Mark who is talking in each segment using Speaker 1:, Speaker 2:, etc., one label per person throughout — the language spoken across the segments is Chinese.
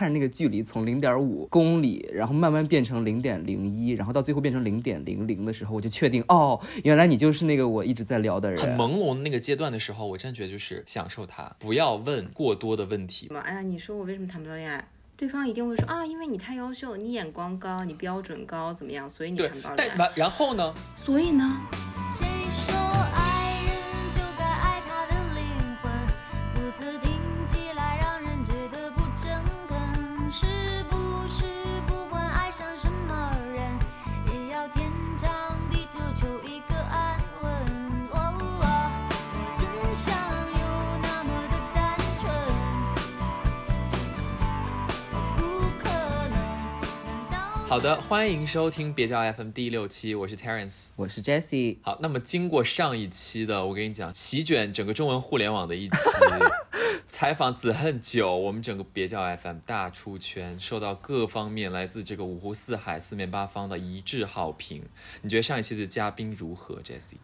Speaker 1: 看着那个距离从零点五公里，然后慢慢变成零点零一，然后到最后变成零点零零的时候，我就确定哦，原来你就是那个我一直在聊的人。
Speaker 2: 很朦胧的那个阶段的时候，我真觉得就是享受它，不要问过多的问题
Speaker 3: 什。么？哎呀，你说我为什么谈不到恋爱？对方一定会说啊，因为你太优秀，你眼光高，你标准高，怎么样？所以你
Speaker 2: 对
Speaker 3: 谈不到，恋爱。
Speaker 2: 但然然后呢？
Speaker 3: 所以呢？
Speaker 4: 谁说
Speaker 2: 好的，欢迎收听别叫 FM 第六期，我是 Terence。
Speaker 1: 我是 Jessie，
Speaker 2: 好，那么经过上一期的，我跟你讲，席卷整个中文互联网的一期 采访子恨九，我们整个别叫 FM 大出圈，受到各方面来自这个五湖四海、四面八方的一致好评。你觉得上一期的嘉宾如何，Jessie？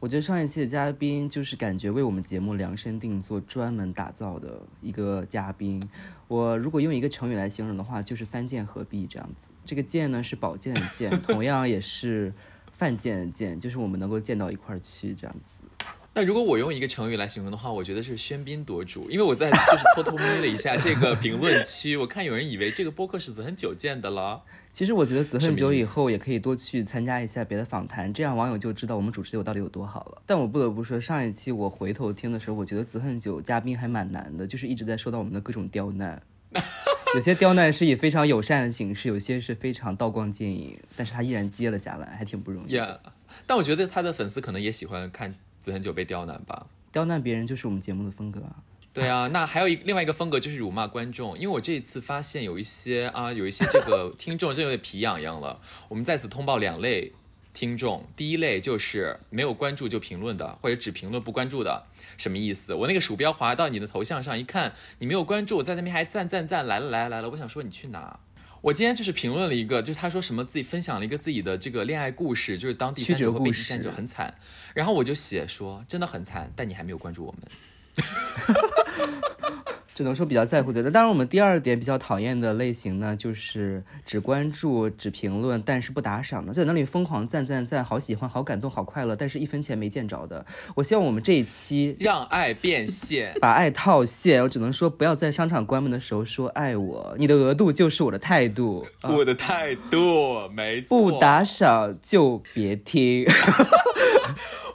Speaker 1: 我觉得上一期的嘉宾就是感觉为我们节目量身定做、专门打造的一个嘉宾。我如果用一个成语来形容的话，就是三剑合璧这样子。这个剑呢是宝剑的剑，同样也是 犯贱的贱，就是我们能够见到一块儿去这样子。
Speaker 2: 那如果我用一个成语来形容的话，我觉得是喧宾夺主，因为我在就是偷偷眯了一下这个评论区，我看有人以为这个播客是子恨久见的了。
Speaker 1: 其实我觉得子恨久以后也可以多去参加一下别的访谈，这样网友就知道我们主持有到底有多好了。但我不得不说，上一期我回头听的时候，我觉得子恨久嘉宾还蛮难的，就是一直在受到我们的各种刁难。有些刁难是以非常友善的形式，有些是非常刀光剑影，但是他依然接了下来，还挺不容易
Speaker 2: 但我觉得他的粉丝可能也喜欢看子恒久被刁难吧。
Speaker 1: 刁难别人就是我们节目的风格啊。
Speaker 2: 对啊，那还有一另外一个风格就是辱骂观众，因为我这一次发现有一些啊，有一些这个 听众真有点皮痒痒了。我们在此通报两类听众，第一类就是没有关注就评论的，或者只评论不关注的，什么意思？我那个鼠标滑到你的头像上一看，你没有关注，在那边还赞赞赞，来了来了来了，我想说你去哪？我今天就是评论了一个，就是他说什么自己分享了一个自己的这个恋爱故事，就是当第三者和被第三者很惨，然后我就写说真的很惨，但你还没有关注我们。
Speaker 1: 只能说比较在乎的。那当然，我们第二点比较讨厌的类型呢，就是只关注、只评论，但是不打赏的，就在那里疯狂赞赞赞，好喜欢、好感动、好快乐，但是一分钱没见着的。我希望我们这一期
Speaker 2: 让爱变现。
Speaker 1: 把爱套现，我只能说不要在商场关门的时候说爱我，你的额度就是我的态度。啊
Speaker 2: 我的态度没错，
Speaker 1: 不打赏就别听。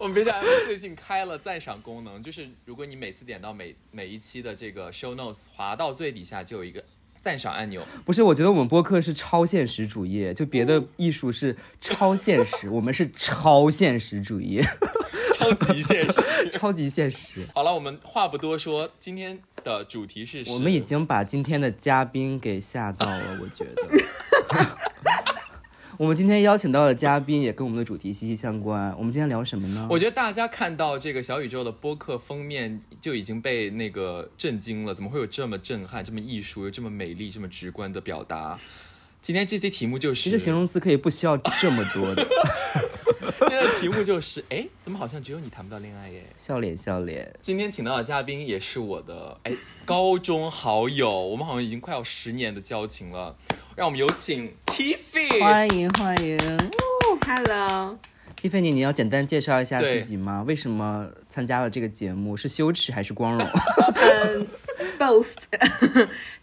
Speaker 2: 我们别讲 FM 最近开了赞赏功能，就是如果你每次点到每每一期的这个 show notes，滑到最底下就有一个赞赏按钮。
Speaker 1: 不是，我觉得我们播客是超现实主义，就别的艺术是超现实，我们是超现实主义，
Speaker 2: 超级现实。
Speaker 1: 超级现实。
Speaker 2: 好了，我们话不多说，今天的主题是
Speaker 1: 我们已经把今天的嘉宾给吓到了，我觉得。我们今天邀请到的嘉宾也跟我们的主题息息相关。我们今天聊什么呢？
Speaker 2: 我觉得大家看到这个小宇宙的播客封面就已经被那个震惊了，怎么会有这么震撼、这么艺术、又这么美丽、这么直观的表达？今天这期题目就是，
Speaker 1: 其实形容词可以不需要这么多的，
Speaker 2: 今 天的题目就是，哎，怎么好像只有你谈不到恋爱耶？
Speaker 1: 笑脸笑脸。
Speaker 2: 今天请到的嘉宾也是我的哎高中好友，我们好像已经快要十年的交情了。让我们有请 Tiffy。
Speaker 1: 欢迎欢迎 Hello，，Tiffany，你要简单介绍一下自己吗？为什么参加了这个节目？是羞耻还是光荣？
Speaker 3: 嗯，both。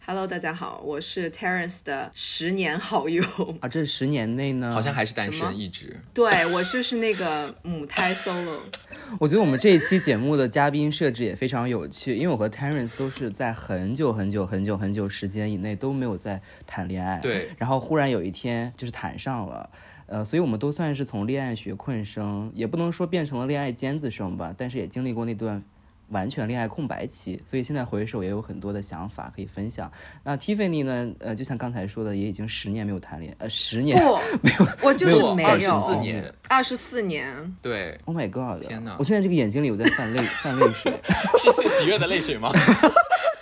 Speaker 3: Hello，大家好，我是 Terence 的十年好友。
Speaker 1: 啊，这十年内呢？
Speaker 2: 好像还是单身一直。
Speaker 3: 对我就是那个母胎 solo。
Speaker 1: 我觉得我们这一期节目的嘉宾设置也非常有趣，因为我和 Terence 都是在很久很久很久很久时间以内都没有在谈恋爱，
Speaker 2: 对
Speaker 1: 然后忽然有一天就是谈上了。呃，所以我们都算是从恋爱学困生，也不能说变成了恋爱尖子生吧，但是也经历过那段完全恋爱空白期，所以现在回首也有很多的想法可以分享。那 Tiffany 呢？呃，就像刚才说的，也已经十年没有谈恋，呃，十年
Speaker 3: 不，没有，我就是
Speaker 2: 没
Speaker 3: 没有。
Speaker 2: 有24年，
Speaker 3: 二十四年。
Speaker 2: 对
Speaker 1: ，，Oh my God！
Speaker 2: 天哪
Speaker 1: 我现在这个眼睛里有在泛泪，泛泪水，
Speaker 2: 是喜喜悦的泪水吗？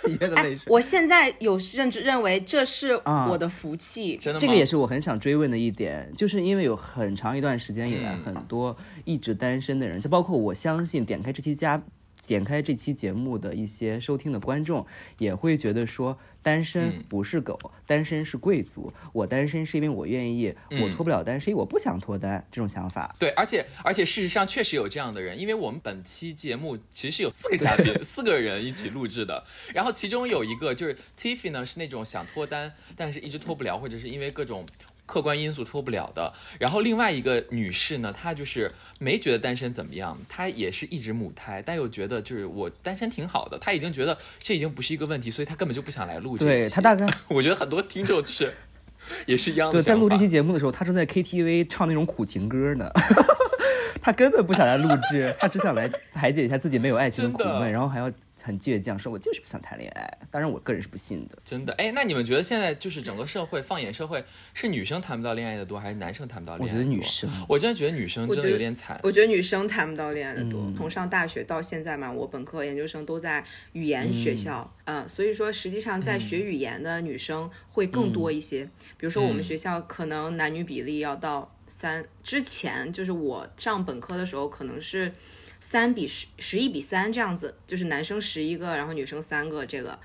Speaker 1: 喜悦的泪水。
Speaker 3: 我现在有认知认为这是
Speaker 1: 啊
Speaker 3: 我的福气。
Speaker 2: 真的吗？
Speaker 1: 这个也是我很想追问的一点，就是因为有很长一段时间以来，
Speaker 2: 嗯
Speaker 1: 很多一直单身的人，就包括我相信点开这期嘉点开这期节目的一些收听的观众，也会觉得说，单身
Speaker 2: 嗯
Speaker 1: 不是狗，单身是贵族。我单身是因为我愿意，我
Speaker 2: 嗯
Speaker 1: 脱不了单是因为我不想脱单，这种想法。
Speaker 2: 对，而且而且事实上确实有这样的人，因为我们本期节目其实是有四个嘉宾，四个人一起录制的，然后其中有一个就是 Tiffy 呢是那种想脱单，但是一直脱不了，或者是因为各种。客观因素脱不了的，然后另外一个女士呢，她就是没觉得单身怎么样，她也是一直母胎，但又觉得就是我单身挺好的，她已经觉得这已经不是一个问题，所以她根本就不想来录这一期。
Speaker 1: 对她大概
Speaker 2: 我觉得很多听众就是也是一样的
Speaker 1: 对，在录这期节目的时候，她正在 KTV 唱那种苦情歌呢。她根本不想来录制，她只想来排解一下自己没有爱情的苦闷，然后还要很倔强说：“我就是不想谈恋爱。”当然，我个人是不信的。
Speaker 2: 真的，哎，那你们觉得现在就是整个社会，放眼社会，是女生谈不到恋爱的多，还是男生谈不到恋爱的多？
Speaker 1: 我觉得女生，
Speaker 2: 我真的觉得女生真的有点惨。
Speaker 3: 我觉得女生谈不到恋爱的多，
Speaker 1: 嗯
Speaker 3: 从上大学到现在嘛，我本科、研究生都在语言学校，嗯、所以说实际上在学语言的女生会更多一些。比如说我们
Speaker 2: 嗯
Speaker 3: 学校可能男女比例要到三，之前就是我上本科的时候可能是三比十十一比三这样子，就是男生十一个，然后女生三个这个。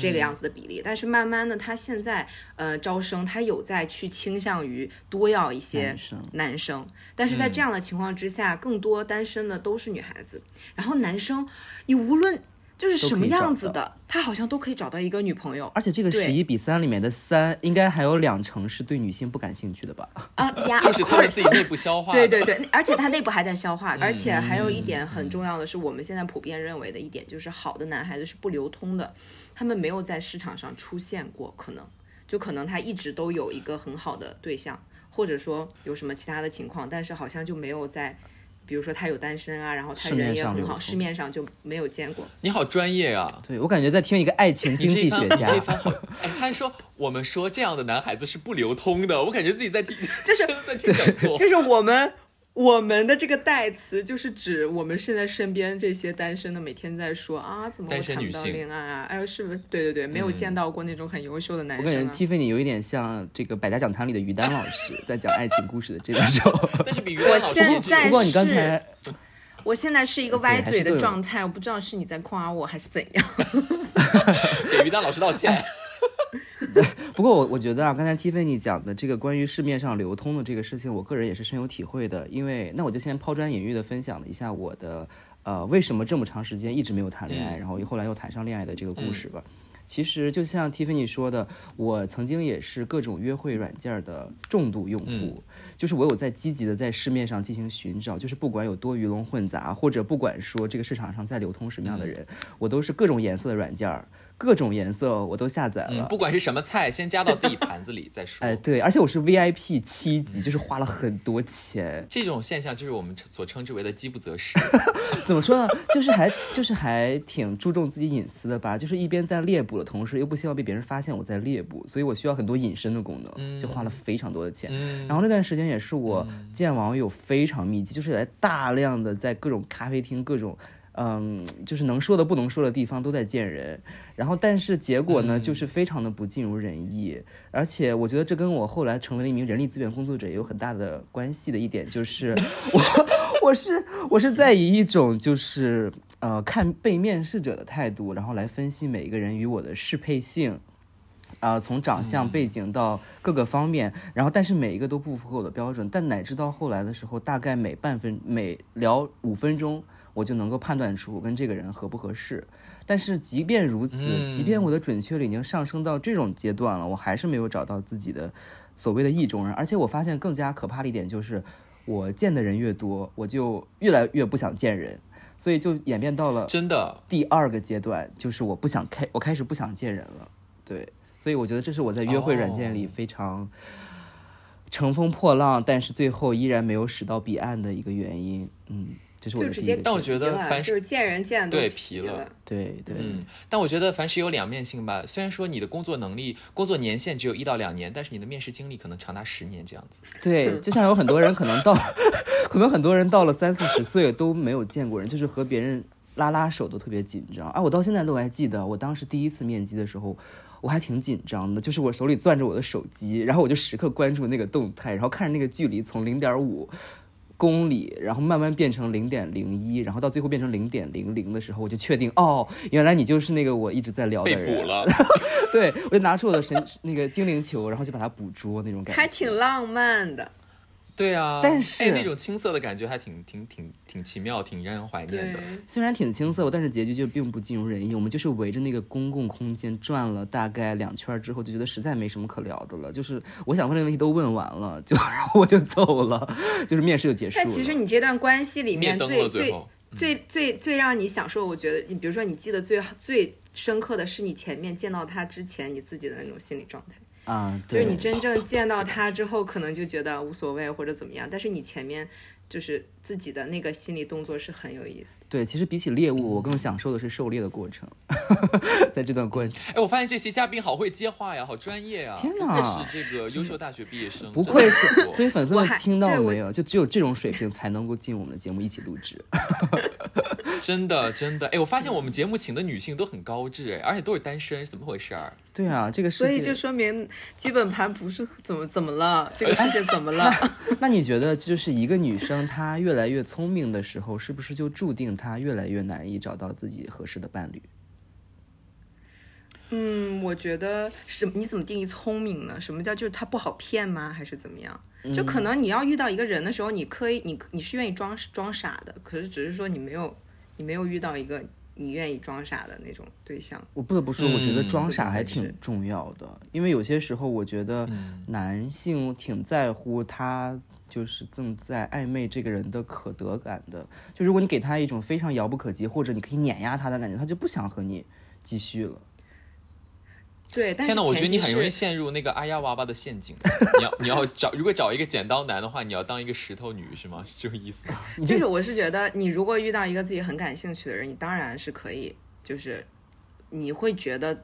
Speaker 3: 这个样子的比例，但是慢慢的，他现在呃招生，他有在去倾向于多要一些
Speaker 1: 男生
Speaker 3: 男生，但是在这样的情况之下，更多单身的都是女孩子。然后男生，你无论就是什么样子的，他好像都可以找到一个女朋友
Speaker 1: 而且这个十一比三里面的三，应该还有两成是对女性不感兴趣的吧？
Speaker 3: 啊呀，
Speaker 2: 就是他们自己内部消化。
Speaker 3: 对对对，而且他内部还在消化，而且还有一点很重要的是，我们现在普遍认为的一点就是，好的男孩子是不流通的，他们没有在市场上出现过，可能就可能他一直都有一个很好的对象，或者说有什么其他的情况，但是好像就没有在。比如说他有单身啊，然后他人也很好，市面上就没有见过。
Speaker 2: 你好专业啊！
Speaker 1: 对我感觉在听一个爱情经济学家
Speaker 2: 一。番好，哎，他说我们说这样的男孩子是不流通的，我感觉自己在听，
Speaker 3: 就是
Speaker 2: 在听讲座。
Speaker 3: 就是我们我们的这个代词，就是指我们现在身边这些单身的，每天在说啊，怎么会谈不到恋爱啊？哎呦，是不是？对对对，没有见到过那种很优秀的男
Speaker 1: 我感觉。Tiffany 有一点像这个百家讲坛里的于丹老师，在讲爱情故事的这个时候。
Speaker 2: 但是比于丹老师
Speaker 3: 现
Speaker 2: 年纪
Speaker 3: 在
Speaker 1: 不过你刚
Speaker 3: 是
Speaker 1: 才
Speaker 3: 我现在是一个歪嘴的状态，我不知道是你在夸我还是怎样。
Speaker 2: 给于丹老师道歉。
Speaker 1: 不过我我觉得啊，刚才 Tiffany 讲的这个关于市面上流通的这个事情，我个人也是深有体会的。因为那我就先抛砖引玉的分享了一下我的呃为什么这么长时间一直没有谈恋爱，
Speaker 2: 嗯
Speaker 1: 然后后来又谈上恋爱的这个故事吧。其实就像 Tiffany 说的，我曾经也是各种约会软件的重度用户，
Speaker 2: 嗯
Speaker 1: 就是我有在积极的在市面上进行寻找，就是不管有多鱼龙混杂，或者不管说这个市场上在流通什么样的人，我都是各种颜色的软件儿，各种颜色我都下载了。
Speaker 2: 嗯，不管是什么菜，先加到自己盘子里再说。
Speaker 1: 哎，对，而且我是 VIP 七级，就是花了很多钱。
Speaker 2: 这种现象就是我们所称之为的饥不择食。
Speaker 1: 怎么说呢？就是还就是还挺注重自己隐私的吧。就是一边在猎捕的同时，又不希望被别人发现我在猎捕，所以我需要很多隐身的功能，就花了非常多的钱。
Speaker 2: 嗯，
Speaker 1: 然后那段时间也是我见网友非常密集，就是来大量的在各种咖啡厅、各种嗯，就是能说的不能说的地方都在见人。然后但是结果呢，就是非常的不尽如人意。而且我觉得这跟我后来成为了一名人力资源工作者也有很大的关系的一点，就是 我我是我是在以一种就是呃看被面试者的态度，然后来分析每一个人与我的适配性。啊、从长相、背景到各个方面，然后但是每一个都不符合我的标准，但乃至到后来的时候，大概每半分每聊五分钟，我就能够判断出我跟这个人合不合适。但是即便如此，
Speaker 2: 嗯
Speaker 1: 即便我的准确率已经上升到这种阶段了，我还是没有找到自己的所谓的意中人。而且我发现更加可怕的一点就是，我见的人越多，我就越来越不想见人，所以就演变到了
Speaker 2: 真的，
Speaker 1: 第二个阶段，就是我不想开，我开始不想见人了。对，所以我觉得这是我在约会软件里
Speaker 2: 哦
Speaker 1: 非常乘风破浪，但是最后依然没有驶到彼岸的一个原因。嗯，这是我
Speaker 3: 就直接
Speaker 1: 的第一个
Speaker 2: 但我觉得凡
Speaker 3: 是见人见的
Speaker 2: 对
Speaker 3: 皮
Speaker 2: 皮了
Speaker 1: 对对、
Speaker 2: 嗯，但我觉得凡事有两面性吧。虽然说你的工作能力、工作年限只有一到两年，但是你的面试经历可能长达十年这样子。
Speaker 1: 对，就像有很多人可能到，可能很多人到了三四十岁都没有见过人，就是和别人拉拉手都特别紧张啊！我到现在都还记得，我当时第一次面基的时候。我还挺紧张的，就是我手里攥着我的手机，然后我就时刻关注那个动态，然后看着那个距离从零点五公里，然后慢慢变成零点零一，然后到最后变成零点零零的时候，我就确定哦，原来你就是那个我一直在聊的
Speaker 2: 被
Speaker 1: 人。
Speaker 2: 捕了。
Speaker 1: 对，我就拿出我的神那个精灵球，然后就把它捕捉那种感觉。
Speaker 3: 还挺浪漫的。
Speaker 2: 对啊，
Speaker 1: 但是
Speaker 2: 哎，那种青涩的感觉还挺挺挺挺奇妙，挺让人怀念的。，
Speaker 1: 虽然挺青涩，但是结局就并不尽如人意。我们就是围着那个公共空间转了大概两圈之后，就觉得实在没什么可聊的了。就是我想问的问题都问完了，就 然后我就走了，就是面试就结束了。
Speaker 3: 但其实你这段关系里面最最
Speaker 2: 最
Speaker 3: 最最最让你享受，我觉得你比如说你记得最最深刻的是你前面见到他之前你自己的那种心理状态。
Speaker 1: 啊，对
Speaker 3: 就是你真正见到他之后，可能就觉得无所谓或者怎么样，但是你前面就是自己的那个心理动作是很有意思的。
Speaker 1: 对，其实比起猎物，我更享受的是狩猎的过程，在这段关系。
Speaker 2: 哎，我发现这期嘉宾好会接话呀，好专业呀！
Speaker 1: 天哪
Speaker 2: 是这个优秀大学毕业生，
Speaker 1: 不愧是，所以粉丝们听到
Speaker 3: 我
Speaker 1: 没有？就只有这种水平才能够进我们的节目一起录制。
Speaker 2: 真的真的，哎，我发现我们节目请的女性都很高质，哎，而且都是单身，怎么回事儿？
Speaker 1: 对啊，这个世界。
Speaker 3: 所以就说明基本盘不是怎么怎么了，这个世界怎么了？
Speaker 1: 那你觉得，就是一个女生她越来越聪明的时候，是不是就注定她越来越难以找到自己合适的伴侣？
Speaker 3: 嗯，我觉得是你怎么定义聪明呢？什么叫就是他不好骗吗？还是怎么样？就可能你要遇到一个人的时候，你可以你你是愿意装装傻的，可是只是说你没有你没有遇到一个你愿意装傻的那种对象。
Speaker 1: 我不得不说，我觉得
Speaker 2: 嗯
Speaker 1: 装傻还挺重要的，因为有些时候我觉得
Speaker 2: 嗯
Speaker 1: 男性挺在乎他就是正在暧昧这个人的可得感的。就如果你给他一种非常遥不可及，或者你可以碾压他的感觉，他就不想和你继续了。
Speaker 3: 对，但是
Speaker 2: 天哪，我觉得你很容易陷入那个阿呀娃娃的陷阱。你要你要 找，如果找一个剪刀男的话，你要当一个石头女是吗？是这个意思吗？
Speaker 3: 就是我是觉得，你如果遇到一个自己很感兴趣的人，你当然是可以，就是你会觉得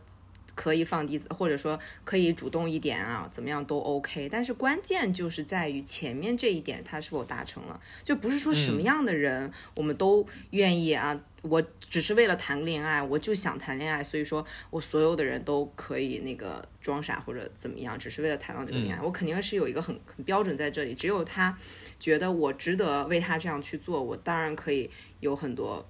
Speaker 3: 可以放低，或者说可以主动一点啊，怎么样都 OK。但是关键就是在于前面这一点他是否达成了，就不是说什么样的人我们都愿意啊。我只是为了谈恋爱，我就想谈恋爱，所以说我所有的人都可以那个装傻或者怎么样，只是为了谈到这个恋爱。我肯定是有一个很很标准在这里，只有他觉得我值得为他这样去做，我当然可以有很多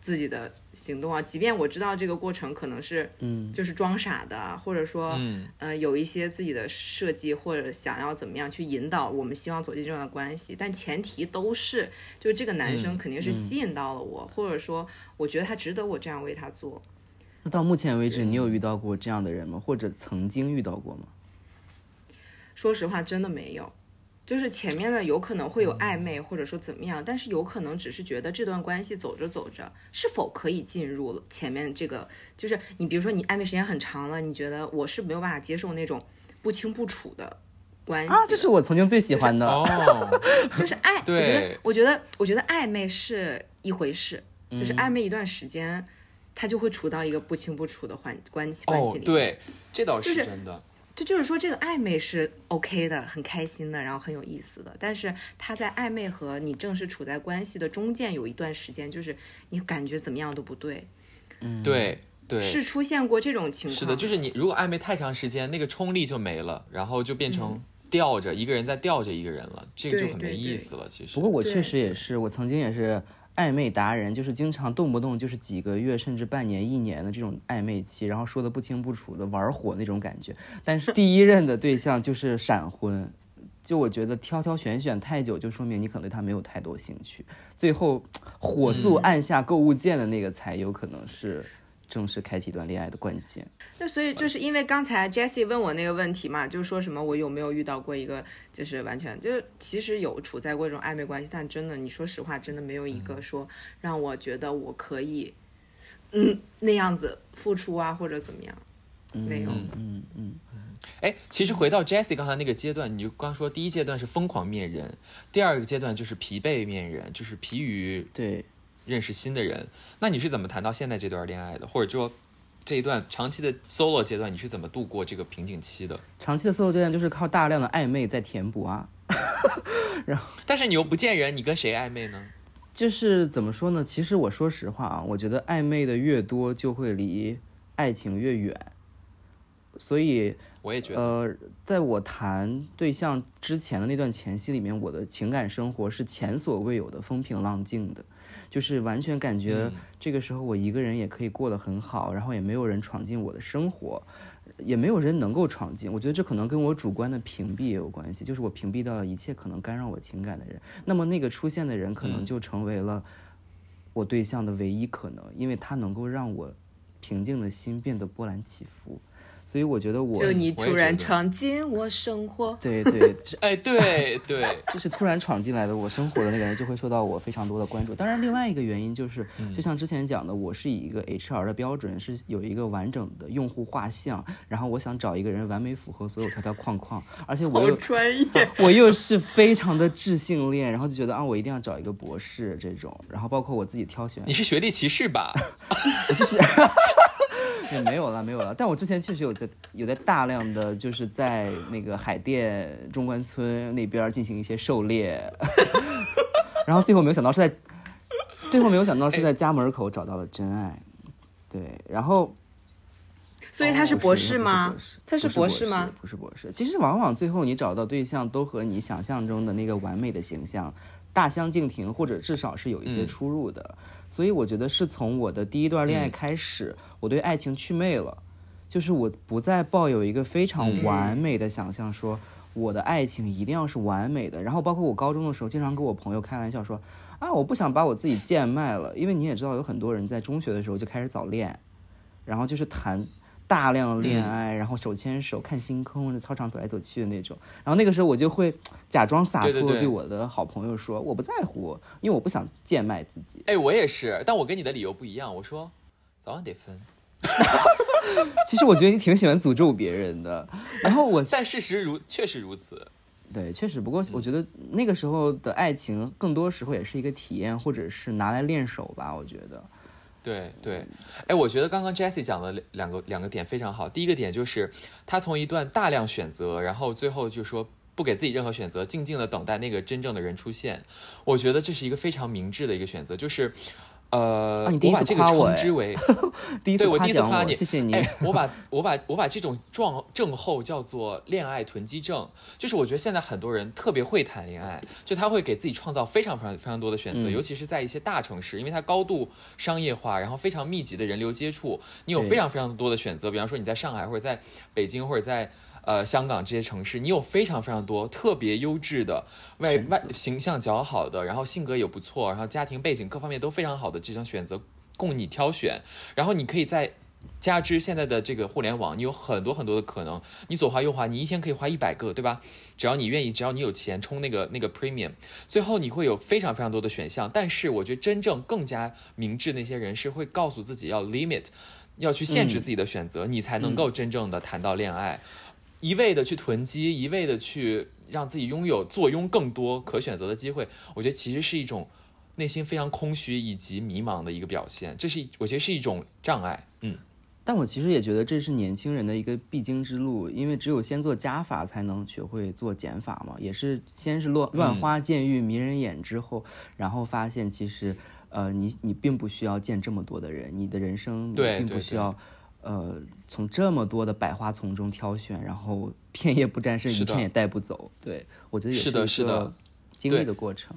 Speaker 3: 自己的行动啊。即便我知道这个过程可能是，嗯，就是装傻的，或者说，
Speaker 2: 嗯，
Speaker 3: 呃，有一些自己的设计或者想要怎么样去引导我们希望走进这样的关系，但前提都是，就是这个男生
Speaker 2: 嗯
Speaker 3: 肯定是吸引到了我，或者说我觉得他值得我这样为他做。
Speaker 1: 那到目前为止，你有遇到过这样的人吗？或者曾经遇到过吗？
Speaker 3: 说实话，真的没有。就是前面的有可能会有暧昧，或者说怎么样，但是有可能只是觉得这段关系走着走着，是否可以进入了前面这个，就是你比如说你暧昧时间很长了，你觉得我是没有办法接受那种不清不楚的关系
Speaker 1: 啊，这是我曾经最喜欢的。
Speaker 2: 哦，
Speaker 3: 就是爱，我觉
Speaker 2: 对。
Speaker 3: 得，我觉得，我觉得暧昧是一回事，
Speaker 2: 嗯
Speaker 3: 就是暧昧一段时间，他就会处到一个不清不楚的关关系关系里，
Speaker 2: 哦对，这倒是真的。
Speaker 3: 这就是说，这个暧昧是 OK 的，很开心的，然后很有意思的。但是他在暧昧和你正式处在关系的中间有一段时间，就是你感觉怎么样都不对，嗯
Speaker 2: 对对，
Speaker 3: 是出现过这种情况。
Speaker 2: 是的，就是你如果暧昧太长时间，那个冲力就没了，然后就变成
Speaker 3: 嗯
Speaker 2: 吊着、一个人在吊着一个人了，这个就很没意思了。其实，
Speaker 1: 不过我确实也是，我曾经也是暧昧达人，就是经常动不动就是几个月甚至半年、一年的这种暧昧期，然后说的不清不楚的玩火那种感觉。但是第一任的对象就是闪婚，就我觉得挑挑选选太久，就说明你可能对他没有太多兴趣，最后火速按下购物键的那个才有可能是正式开启一段恋爱的关键。
Speaker 3: 那所以就是因为刚才 Jessie 问我那个问题嘛，就是说什么我有没有遇到过一个就是完全就是其实有处在过这种暧昧关系，但真的你说实话，真的没有一个说让我觉得我可以嗯那样子付出啊或者怎么样，没有。
Speaker 1: 嗯嗯，
Speaker 2: 哎，其实回到 Jessie 刚才那个阶段，你就刚说第一阶段是疯狂面人，第二个阶段就是疲惫面人，就是疲于
Speaker 1: 对。
Speaker 2: 认识新的人。那你是怎么谈到现在这段恋爱的？或者说这一段长期的 solo 阶段，你是怎么度过这个瓶颈期的？
Speaker 1: 长期的 solo 阶段就是靠大量的暧昧在填补啊。
Speaker 2: 然后但是你又不见人，你跟谁暧昧呢？
Speaker 1: 就是怎么说呢？其实我说实话啊，我觉得暧昧的越多，就会离爱情越远。所以
Speaker 2: 我也觉得，
Speaker 1: 呃，在我谈对象之前的那段前夕里面，我的情感生活是前所未有的风平浪静的，就是完全感觉这个时候我一个人也可以过得很好，然后也没有人闯进我的生活，也没有人能够闯进。我觉得这可能跟我主观的屏蔽也有关系，就是我屏蔽掉了一切可能干扰我情感的人，那么那个出现的人可能
Speaker 2: 嗯
Speaker 1: 就成为了我对象的唯一可能，因为他能够让我平静的心变得波澜起伏。所以我觉得我
Speaker 3: 就你突然闯进我生活，
Speaker 1: 对对，就是
Speaker 2: 哎，对对，
Speaker 1: 就是突然闯进来的我生活的那个人，就会受到我非常多的关注。当然，另外一个原因就是，就像之前讲的，我是以一个 HR 的标准是有一个完整的用户画像，然后我想找一个人完美符合所有条条框框，而且我又
Speaker 3: 专业。
Speaker 1: 我又是非常的智性恋，然后就觉得啊，我一定要找一个博士这种，然后包括我自己挑选
Speaker 2: 你是学历歧视吧？
Speaker 1: 我就是也没有了，没有了。但我之前确实有在有在大量的就是在那个海淀中关村那边进行一些狩猎，然后最后没有想到是在，最后没有想到是在家门口找到了真爱。对，然后
Speaker 3: 所以他是博士吗？他是
Speaker 1: 博
Speaker 3: 士吗？
Speaker 1: 不是博士。其实往往最后你找到对象都和你想象中的那个完美的形象大相径庭，或者至少是有一些
Speaker 2: 嗯
Speaker 1: 出入的。所以我觉得是从我的第一段恋爱
Speaker 2: 嗯
Speaker 1: 开始，我对爱情祛魅了，就是我不再抱有一个非常
Speaker 2: 嗯
Speaker 1: 完美的想象，说我的爱情一定要是完美的。然后包括我高中的时候，经常跟我朋友开玩笑说。啊，我不想把我自己贱卖了，因为你也知道，有很多人在中学的时候就开始早恋，然后就是谈大量的恋爱，然后手牵手看星空，在操场走来走去的那种。然后那个时候我就会假装洒脱，
Speaker 2: 对
Speaker 1: 我的好朋友说我不在乎，因为我不想贱卖自己。
Speaker 2: 哎，我也是，但我跟你的理由不一样。我说早晚得分，
Speaker 1: 其实我觉得你挺喜欢诅咒别人的。然后我
Speaker 2: 但事实如确实如此。
Speaker 1: 对，确实，不过我觉得那个时候的爱情更多时候也是一个体验，或者是拿来练手吧。我觉得，
Speaker 2: 对对，哎，我觉得刚刚 Jessie 讲的两个两个点非常好。第一个点就是他从一段大量选择，然后最后就说不给自己任何选择，静静的等待那个真正的人出现。我觉得这是一个非常明智的一个选择，就是。呃，
Speaker 1: 啊你第一次
Speaker 2: 我把这个称之为
Speaker 1: 第一次
Speaker 2: 对我
Speaker 1: 夸奖我，
Speaker 2: 第一次夸你，
Speaker 1: 谢谢你。
Speaker 2: 哎，我把我把我把这种状症候叫做恋爱囤积症，就是我觉得现在很多人特别会谈恋爱，就他会给自己创造非常非常非常多的选择，
Speaker 1: 嗯
Speaker 2: 尤其是在一些大城市，因为它高度商业化，然后非常密集的人流接触，你有非常非常多的选择。比方说你在上海或者在北京或者在。呃，香港这些城市，你有非常非常多特别优质的外外形象较好的，然后性格也不错，然后家庭背景各方面都非常好的这种选择供你挑选，然后你可以在加之现在的这个互联网，你有很多很多的可能，你左滑右滑，你一天可以滑一百个，对吧？只要你愿意，只要你有钱充那个那个 premium，最后你会有非常非常多的选项。但是我觉得真正更加明智那些人是会告诉自己要 limit，要去限制自己的选择，你才能够真正的谈到恋爱。一味的去囤积，一味的去让自己拥有坐拥更多可选择的机会，我觉得其实是一种内心非常空虚以及迷茫的一个表现，这是我觉得是一种障碍。嗯，
Speaker 1: 但我其实也觉得这是年轻人的一个必经之路，因为只有先做加法，才能学会做减法嘛。也是先是乱乱花渐欲迷人眼之后，然后发现其实，呃，你你并不需要见这么多的人，你的人生你并
Speaker 2: 对对对
Speaker 1: 不需要，呃，从这么多的百花丛中挑选，然后片叶不沾身，一片也带不走。对我觉得也
Speaker 2: 是的
Speaker 1: 一个
Speaker 2: 是的
Speaker 1: 经历的过程。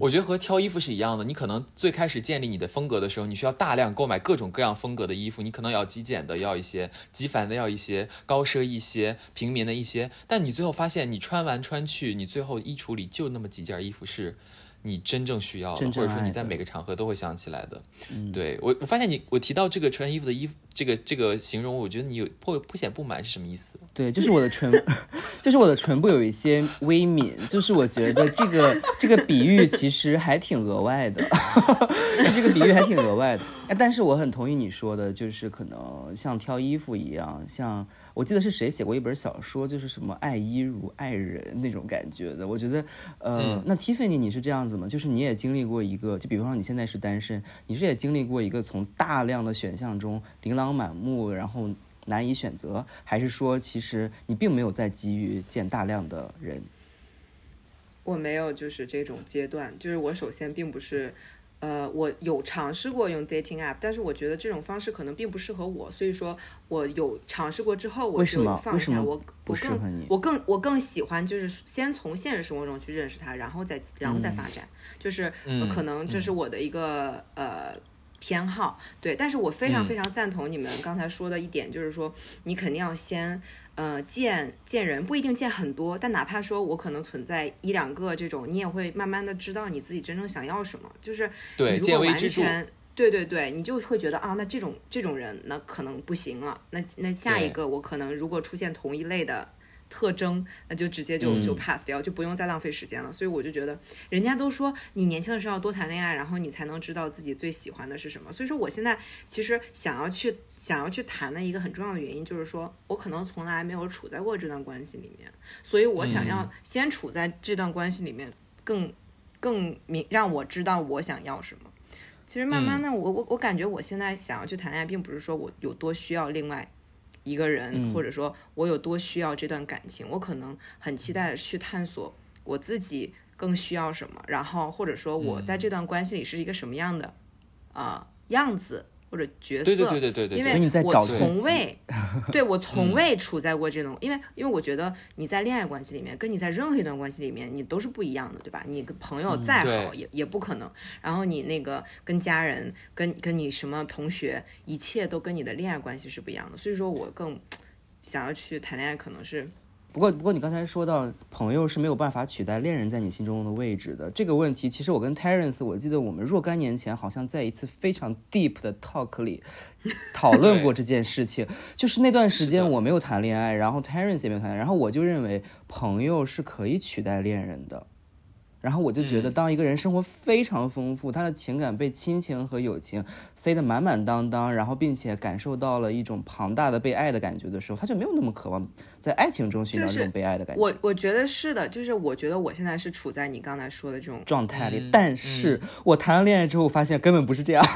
Speaker 2: 我觉得和挑衣服是一样的，你可能最开始建立你的风格的时候，你需要大量购买各种各样风格的衣服，你可能要极简的要一些，极繁的要一些，高奢一些，平民的一些，但你最后发现，你穿完穿去，你最后衣橱里就那么几件衣服是。你真正需要的，或者说你在每个场合都会想起来的。嗯对我，我发现你，我提到这个穿衣服的衣服，这个这个形容，我觉得你有颇颇显不满是什么意思？
Speaker 1: 对，就是我的唇，就是我的唇部有一些微抿，就是我觉得这个这个比喻其实还挺额外的，这个比喻还挺额外的。哎，但是我很同意你说的，就是可能像挑衣服一样，像我记得是谁写过一本小说，就是什么爱衣如爱人那种感觉的。我觉得，呃，
Speaker 2: 嗯
Speaker 1: 那 Tiffany 你是这样子吗？就是你也经历过一个，就比方说你现在是单身，你是也经历过一个从大量的选项中琳琅满目，然后难以选择，还是说其实你并没有在急于见大量的人？
Speaker 3: 我没有就是这种阶段，就是我首先并不是，呃，我有尝试过用 dating app，但是我觉得这种方式可能并不适合我，所以说我有尝试过之后，我就
Speaker 1: 为什么？
Speaker 3: 放下我，
Speaker 1: 不
Speaker 3: 我更
Speaker 1: 适合你？
Speaker 3: 我更我更喜欢就是先从现实生活中去认识他，然后再然后再发展，就是、可能这是我的一个、呃。偏好。对，但是我非常
Speaker 2: 嗯。
Speaker 3: 非常赞同你们刚才说的一点，就是说你肯定要先呃见见人，不一定见很多，但哪怕说我可能存在一两个这种，你也会慢慢的知道你自己真正想要什么。就是
Speaker 2: 对
Speaker 3: 你如果完
Speaker 2: 见微知著
Speaker 3: 全对对对，你就会觉得啊，那这种这种人那可能不行了，那那下一个我可能如果出现同一类的。特征，那就直接就就
Speaker 1: 嗯
Speaker 3: pass 掉，就不用再浪费时间了。所以我就觉得，人家都说你年轻的时候要多谈恋爱，然后你才能知道自己最喜欢的是什么。所以说，我现在其实想要去想要去谈的一个很重要的原因，就是说我可能从来没有处在过这段关系里面，所以我想要先处在这段关系里面，更更明让我知道我想要什么。其实慢慢的，我我我感觉我现在想要去谈恋爱，并不是说我有多需要另外一个人，
Speaker 1: 嗯。
Speaker 3: 或者说我有多需要这段感情，我可能很期待的去探索我自己更需要什么，然后或者说我在这段关系里是一个什么样的啊、呃样子或者角色，
Speaker 2: 对对对对对对 对，
Speaker 3: 因为我从未，对我从未处在过这种，因为因为我觉得你在恋爱关系里面，跟你在任何一段关系里面，你都是不一样的，对吧？你跟朋友再好也也不可能，然后你那个跟家人、跟跟你什么同学，一切都跟你的恋爱关系是不一样的，所以说我更想要去谈恋爱，可能是
Speaker 1: 不过，不过你刚才说到朋友是没有办法取代恋人在你心中的位置的这个问题，其实我跟 Terence，我记得我们若干年前好像在一次非常 deep 的 talk 里 讨论过这件事情。就是那段时间我没有谈恋爱，然后 Terence 也没有谈恋爱，然后我就认为朋友是可以取代恋人的。然后我就觉得，
Speaker 2: 嗯
Speaker 1: 当一个人生活非常丰富，他的情感被亲情和友情塞得满满当当，然后并且感受到了一种庞大的被爱的感觉的时候，他就没有那么渴望在爱情中寻找
Speaker 3: 就是
Speaker 1: 这种被爱的感觉。
Speaker 3: 我我觉得是的，就是我觉得我现在是处在你刚才说的这种
Speaker 1: 状态里，
Speaker 2: 嗯
Speaker 1: 但是我谈了恋爱之后，发现根本不是这样。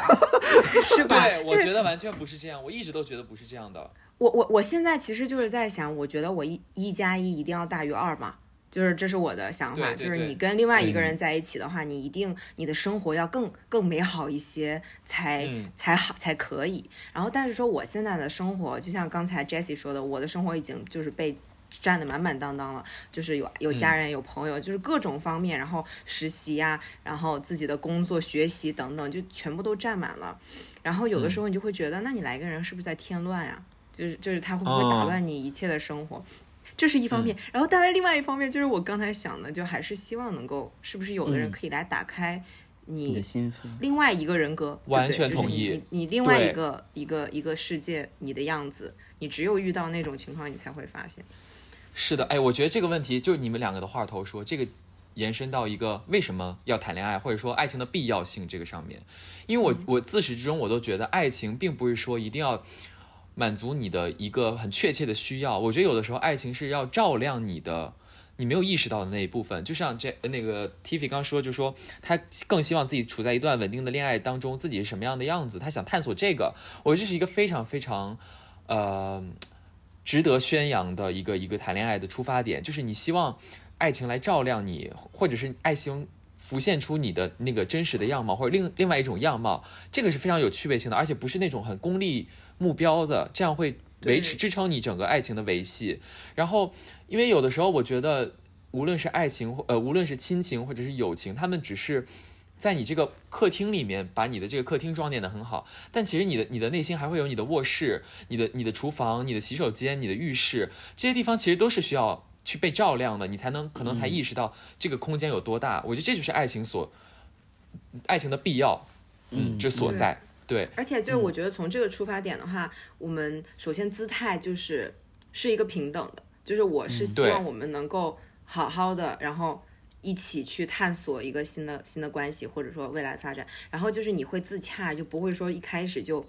Speaker 3: 是吧？
Speaker 2: 对，我
Speaker 3: 就是
Speaker 2: 觉得完全不是这样，我一直都觉得不是这样的。
Speaker 3: 我我我现在其实就是在想，我觉得我一一加一一定要大于二嘛，就是这是我的想法，
Speaker 2: 对对对
Speaker 3: 就是你跟另外一个人在一起的话，你一定你的生活要更更美好一些才、
Speaker 2: 嗯
Speaker 3: 才好才可以。然后但是说我现在的生活，就像刚才 Jessie 说的，我的生活已经就是被。占得满满当当了，就是有有家人、有朋友，就是各种方面，然后实习呀、然后自己的工作、学习等等，就全部都占满了。然后有的时候你就会觉得，那你来一个人是不是在添乱呀？就是就是他会不会打
Speaker 2: 哦
Speaker 3: 乱你一切的生活？这是一方面，然后但是另外一方面就是我刚才想的，就还是希望能够，是不是有的人
Speaker 1: 嗯
Speaker 3: 可以来打开
Speaker 1: 你的心扉，
Speaker 3: 另外一个人格，
Speaker 2: 完全同意
Speaker 3: 你你另外一个一个一个世界，你的样子，你只有遇到那种情况，你才会发现。
Speaker 2: 是的，哎，我觉得这个问题就是你们两个的话头说，这个延伸到一个为什么要谈恋爱，或者说爱情的必要性这个上面。因为我我自始至终我都觉得爱情并不是说一定要满足你的一个很确切的需要，我觉得有的时候爱情是要照亮你的。你没有意识到的那一部分，就像这那个 Tiffy 刚说，就说他更希望自己处在一段稳定的恋爱当中，自己是什么样的样子，他想探索这个。我觉得这是一个非常非常，呃，值得宣扬的一个一个谈恋爱的出发点，就是你希望爱情来照亮你，或者是爱情浮现出你的那个真实的样貌，或者另另外一种样貌，这个是非常有趣味性的，而且不是那种很功利目标的，这样会维持支撑你整个爱情的维系。然后，因为有的时候我觉得，无论是爱情或呃，无论是亲情或者是友情，他们只是。在你这个客厅里面，把你的这个客厅装点的很好，但其实你的你的内心还会有你的卧室、你的你的厨房、你的洗手间、你的浴室这些地方，其实都是需要去被照亮的，你才能可能才意识到这个空间有多大。我觉得这就是爱情所爱情的必要，嗯，之所在。对，
Speaker 3: 而且就是我觉得从这个出发点的话，我们首先姿态就是是一个平等的，就是我是希望我们能够好好的，然后一起去探索一个新的新的关系，或者说未来的发展。然后就是你会自洽，就不会说一开始就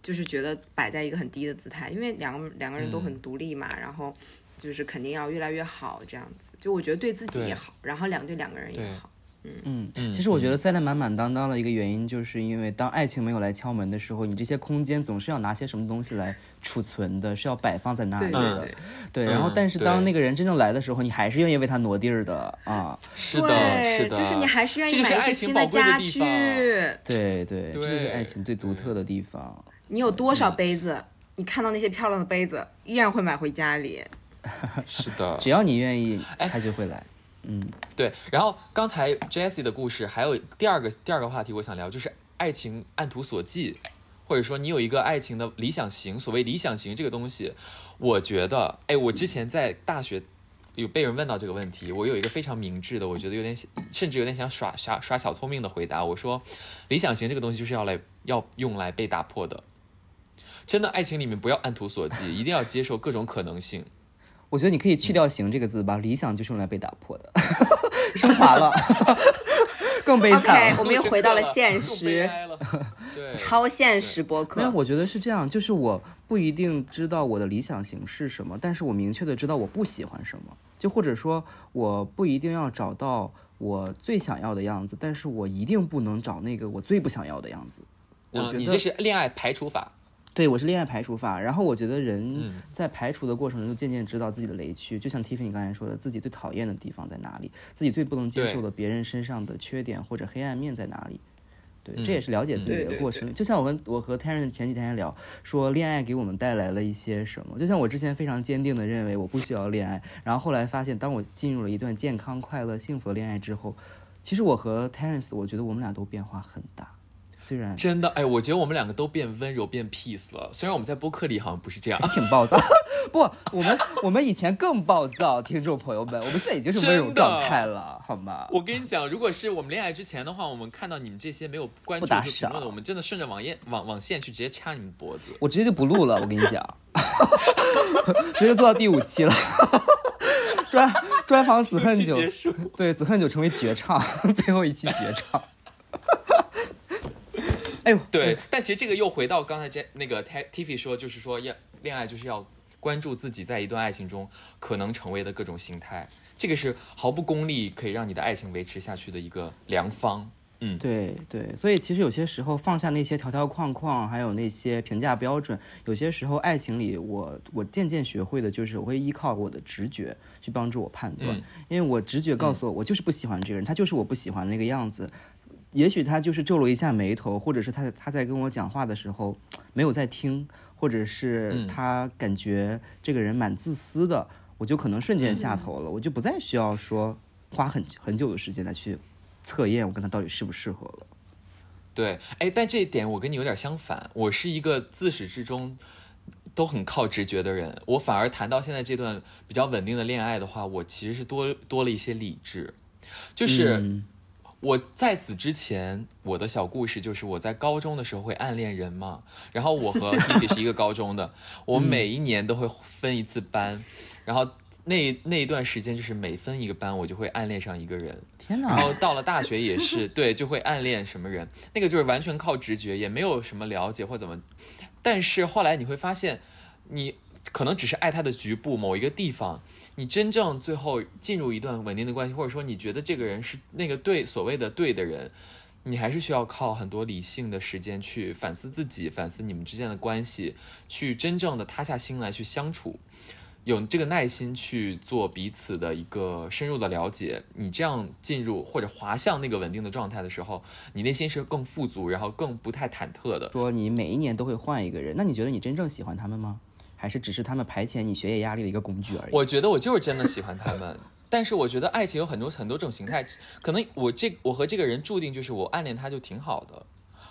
Speaker 3: 就是觉得摆在一个很低的姿态，因为两个两个人都很独立嘛，然后就是肯定要越来越好这样子。就我觉得对自己也好，然后两对两个人也好。
Speaker 1: 嗯，
Speaker 2: 嗯
Speaker 1: 其实我觉得塞得满满当当的一个原因，就是因为当爱情没有来敲门的时候，你这些空间总是要拿些什么东西来储存的，是要摆放在那里的。
Speaker 3: 对对，
Speaker 1: 对，然后
Speaker 2: 嗯
Speaker 1: 但是当那个人真正来的时候，你还是愿意为他挪地儿的啊。
Speaker 2: 是的，是的，
Speaker 3: 就是你还是愿意买一些新的家。具。
Speaker 1: 对对，这就是爱情最独特的地方。
Speaker 3: 你有多少杯子？你看到那些漂亮的杯子，依然会买回家里。
Speaker 2: 是的，
Speaker 1: 只要你愿意，
Speaker 2: 哎
Speaker 1: 他就会来。嗯，
Speaker 2: 对，然后刚才 Jessie 的故事还有第二个第二个话题，我想聊就是爱情按图索骥，或者说你有一个爱情的理想型。所谓理想型这个东西，我觉得，哎，我之前在大学有被人问到这个问题，我有一个非常明智的，我觉得有点甚至有点想耍耍耍小聪明的回答，我说，理想型这个东西就是要来要用来被打破的。真的，爱情里面不要按图索骥，一定要接受各种可能性。
Speaker 1: 我觉得你可以去掉“型”这个字吧，理想就是用来被打破的，升华了，更悲惨。
Speaker 3: 我们又回到了现实，超现实播
Speaker 1: 没有，
Speaker 3: 客。
Speaker 1: 我觉得是这样，就是我不一定知道我的理想型是什么，但是我明确的知道我不喜欢什么，就或者说我不一定要找到我最想要的样子，但是我一定不能找那个我最不想要的样子。我觉
Speaker 2: 嗯，
Speaker 1: 得
Speaker 2: 你这是恋爱排除法。
Speaker 1: 对，我是恋爱排除法。然后我觉得人
Speaker 2: 嗯
Speaker 1: 在排除的过程中，渐渐知道自己的雷区。就像 Tiffany 刚才说的，自己最讨厌的地方在哪里，自己最不能接受的别人身上的缺点或者黑暗面在哪里。对，
Speaker 2: 嗯
Speaker 1: 这也是了解自己的过程。就像我跟我和 Taryn 前几天聊，说恋爱给我们带来了一些什么。就像我之前非常坚定的认为我不需要恋爱，然后后来发现，当我进入了一段健康、快乐、幸福的恋爱之后，其实我和 Terence，我觉得我们俩都变化很大。虽然
Speaker 2: 真的，哎，我觉得我们两个都变温柔、变 peace 了。虽然我们在播客里好像不是这样，
Speaker 1: 挺暴躁。不，我们我们以前更暴躁，听众朋友们，我们现在已经是温柔状态了，好吗？
Speaker 2: 我跟你讲，如果是我们恋爱之前的话，我们看到你们这些没有关注就评论的，我们真的顺着网页网网线去直接掐你们脖子。
Speaker 1: 我直接就不录了，我跟你讲，直接做到第五期了。专专访 子恨酒。对子恨酒成为绝唱，最后一期绝唱。哎呦，
Speaker 2: 对，但其实这个又回到刚才这那个 T Tiffy 说，就是说要恋爱就是要关注自己在一段爱情中可能成为的各种形态，这个是毫不功利可以让你的爱情维持下去的一个良方。嗯，
Speaker 1: 对对，所以其实有些时候放下那些条条框框，还有那些评价标准，有些时候爱情里我我渐渐学会的就是我会依靠我的直觉去帮助我判断，
Speaker 2: 嗯。
Speaker 1: 因为我直觉告诉我，我就是不喜欢这个人，他就是我不喜欢那个样子。也许他就是皱了一下眉头，或者是他他在跟我讲话的时候没有在听，或者是
Speaker 2: 嗯
Speaker 1: 他感觉这个人蛮自私的，我就可能瞬间
Speaker 2: 嗯
Speaker 1: 下头了，我就不再需要说花很很久的时间来去测验我跟他到底适不适合了。
Speaker 2: 对，哎，但这一点我跟你有点相反，我是一个自始至终都很靠直觉的人，我反而谈到现在这段比较稳定的恋爱的话，我其实是多多了一些理智，就是。
Speaker 1: 嗯
Speaker 2: 我在此之前，我的小故事就是我在高中的时候会暗恋人嘛，然后我和 Kiki 是一个高中的，我每一年都会分一次班，然后那那一段时间就是每分一个班，我就会暗恋上一个人，
Speaker 1: 天哪！
Speaker 2: 然后到了大学也是，对，就会暗恋什么人，那个就是完全靠直觉，也没有什么了解或怎么，但是后来你会发现，你可能只是爱他的局部某一个地方。你真正最后进入一段稳定的关系，或者说你觉得这个人是那个对所谓的对的人，你还是需要靠很多理性的时间去反思自己，反思你们之间的关系，去真正的塌下心来去相处，有这个耐心去做彼此的一个深入的了解。你这样进入或者滑向那个稳定的状态的时候，你内心是更富足，然后更不太忐忑的。
Speaker 1: 说你每一年都会换一个人，那你觉得你真正喜欢他们吗？还是只是他们排遣你学业压力的一个工具而已？
Speaker 2: 我觉得我就是真的喜欢他们，但是我觉得爱情有很多很多种形态，可能我这我和这个人注定就是我暗恋他就挺好的，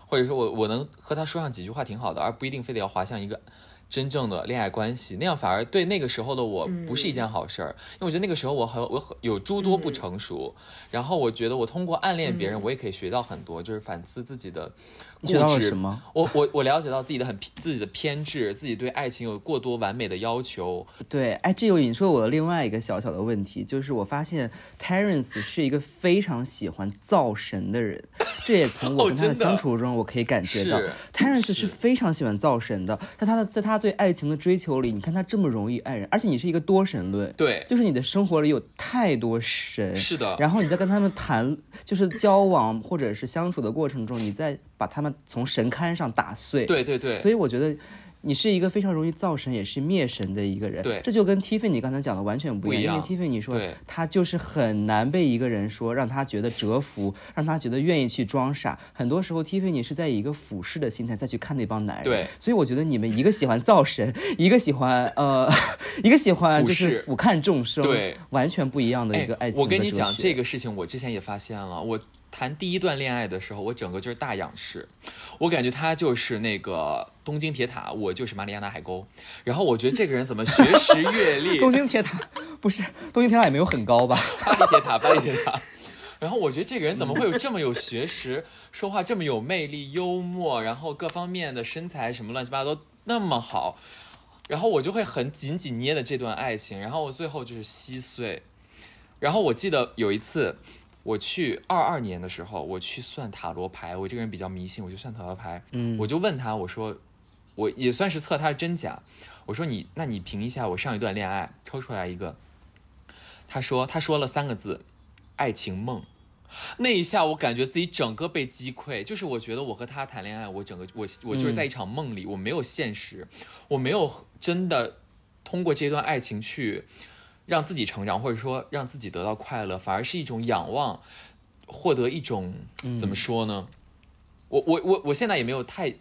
Speaker 2: 或者说我我能和他说上几句话挺好的，而不一定非得要滑向一个真正的恋爱关系，那样反而对那个时候的我不是一件好事儿，因为我觉得那个时候我很我很有诸多不成熟，然后我觉得我通过暗恋别人，我也可以学到很多，就是反思自己的固
Speaker 1: 你学到了什么？
Speaker 2: 我我我了解到自己的很自己的偏执，自己对爱情有过多完美的要求，
Speaker 1: 对，哎，这又引出了我的另外一个小小的问题，就是我发现 Terence 是一个非常喜欢造神的人，这也从我
Speaker 2: 哦
Speaker 1: 跟他的相处中我可以感觉到、
Speaker 2: 是。
Speaker 1: Terence 是
Speaker 2: 是。
Speaker 1: 非常喜欢造神的，在他的在他他对爱情的追求里，你看他这么容易爱人，而且你是一个多神论，
Speaker 2: 对，
Speaker 1: 就是你的生活里有太多神，
Speaker 2: 是的，
Speaker 1: 然后你在跟他们谈，就是交往或者是相处的过程中，你在把他们从神龛上打碎。，
Speaker 2: 对对对，
Speaker 1: 所以我觉得你是一个非常容易造神也是灭神的一个人。
Speaker 2: 对
Speaker 1: 这就跟 Tiffany 刚才讲的完全不一样。因为 Tiffany 说
Speaker 2: 对
Speaker 1: 他就是很难被一个人说让他觉得折服，让他觉得愿意去装傻。很多时候 Tiffany 是在以一个俯视的心态再去看那帮男人。
Speaker 2: 对
Speaker 1: 所以我觉得你们一个喜欢造神，一个喜欢呃，一个喜欢就是俯瞰众生，
Speaker 2: 对，
Speaker 1: 完全不一样的一个爱情
Speaker 2: 我跟你讲这。
Speaker 1: 个
Speaker 2: 事情，我之前也发现了。我谈第一段恋爱的时候，我整个就是大仰视，我感觉他就是那个东京铁塔，我就是马里亚纳海沟。然后我觉得这个人怎么学识阅历，
Speaker 1: 东京铁塔不是东京铁塔也没有很高吧？
Speaker 2: 巴黎铁塔，巴黎铁塔。然后我觉得这个人怎么会有这么有学识，说话这么有魅力、幽默，然后各方面的身材什么乱七八糟那么好，然后我就会很紧紧捏的这段爱情，然后我最后就是稀碎。然后我记得有一次，我去二二年的时候，我去算塔罗牌，我这个人比较迷信，我就算塔罗牌，
Speaker 1: 嗯。
Speaker 2: 我就问他，我说，我也算是测他的真假，我说你，那你评一下我上一段恋爱，抽出来一个。他说，他说了三个字，爱情梦。那一下，我感觉自己整个被击溃，就是我觉得我和他谈恋爱，我整个我我就是在一场梦里，我没有现实，我没有真的通过这段爱情去让自己成长，或者说让自己得到快乐，反而是一种仰望，获得一种怎么说呢？我我我我现在也没有太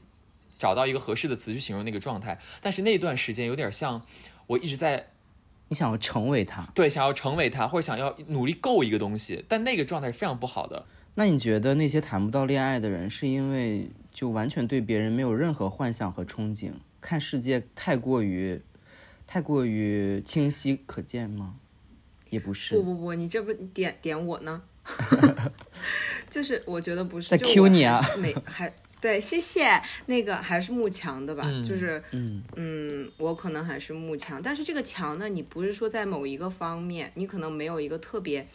Speaker 2: 找到一个合适的词去形容那个状态，但是那段时间有点像我一直在
Speaker 1: 你想要成为他，
Speaker 2: 对想要成为他，或者想要努力够一个东西，但那个状态是非常不好的。
Speaker 1: 那你觉得那些谈不到恋爱的人，是因为就完全对别人没有任何幻想和憧憬，看世界太过于太过于清晰可见吗？也不是
Speaker 3: 不，不不，你这不点点我呢？就是我觉得不是，
Speaker 1: 在
Speaker 3: 就
Speaker 1: Q 你啊
Speaker 3: 还是没还对，谢谢。那个还是慕强的吧，
Speaker 2: 嗯
Speaker 3: 就是
Speaker 1: 嗯
Speaker 3: 嗯，我可能还是慕强，但是这个强呢，你不是说在某一个方面，你可能没有一个特别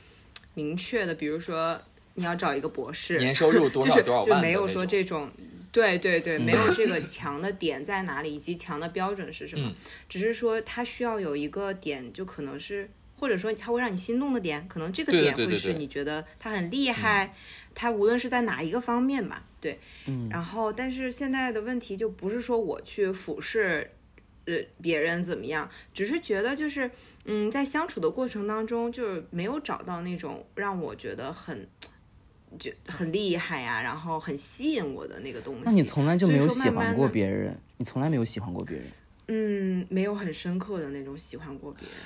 Speaker 3: 明确的，比如说你要找一个博士，
Speaker 2: 年收入多少多少
Speaker 3: 就没有说这种，对对对，没有这个强的点在哪里，以及强的标准是什么，
Speaker 2: 嗯
Speaker 3: 只是说他需要有一个点，就可能是。或者说他会让你心动的点，可能这个点会是你觉得他很厉害，他无论是在哪一个方面吧，对，
Speaker 1: 嗯
Speaker 3: 然后但是现在的问题就不是说我去俯视，呃别人怎么样，只是觉得就是嗯在相处的过程当中，就是没有找到那种让我觉得很。就很厉害呀、然后很吸引我的那个东西。
Speaker 1: 那你从来就没有喜欢过
Speaker 3: 慢慢地
Speaker 1: 别人，你从来没有喜欢过别人。
Speaker 3: 嗯，没有很深刻的那种喜欢过别人，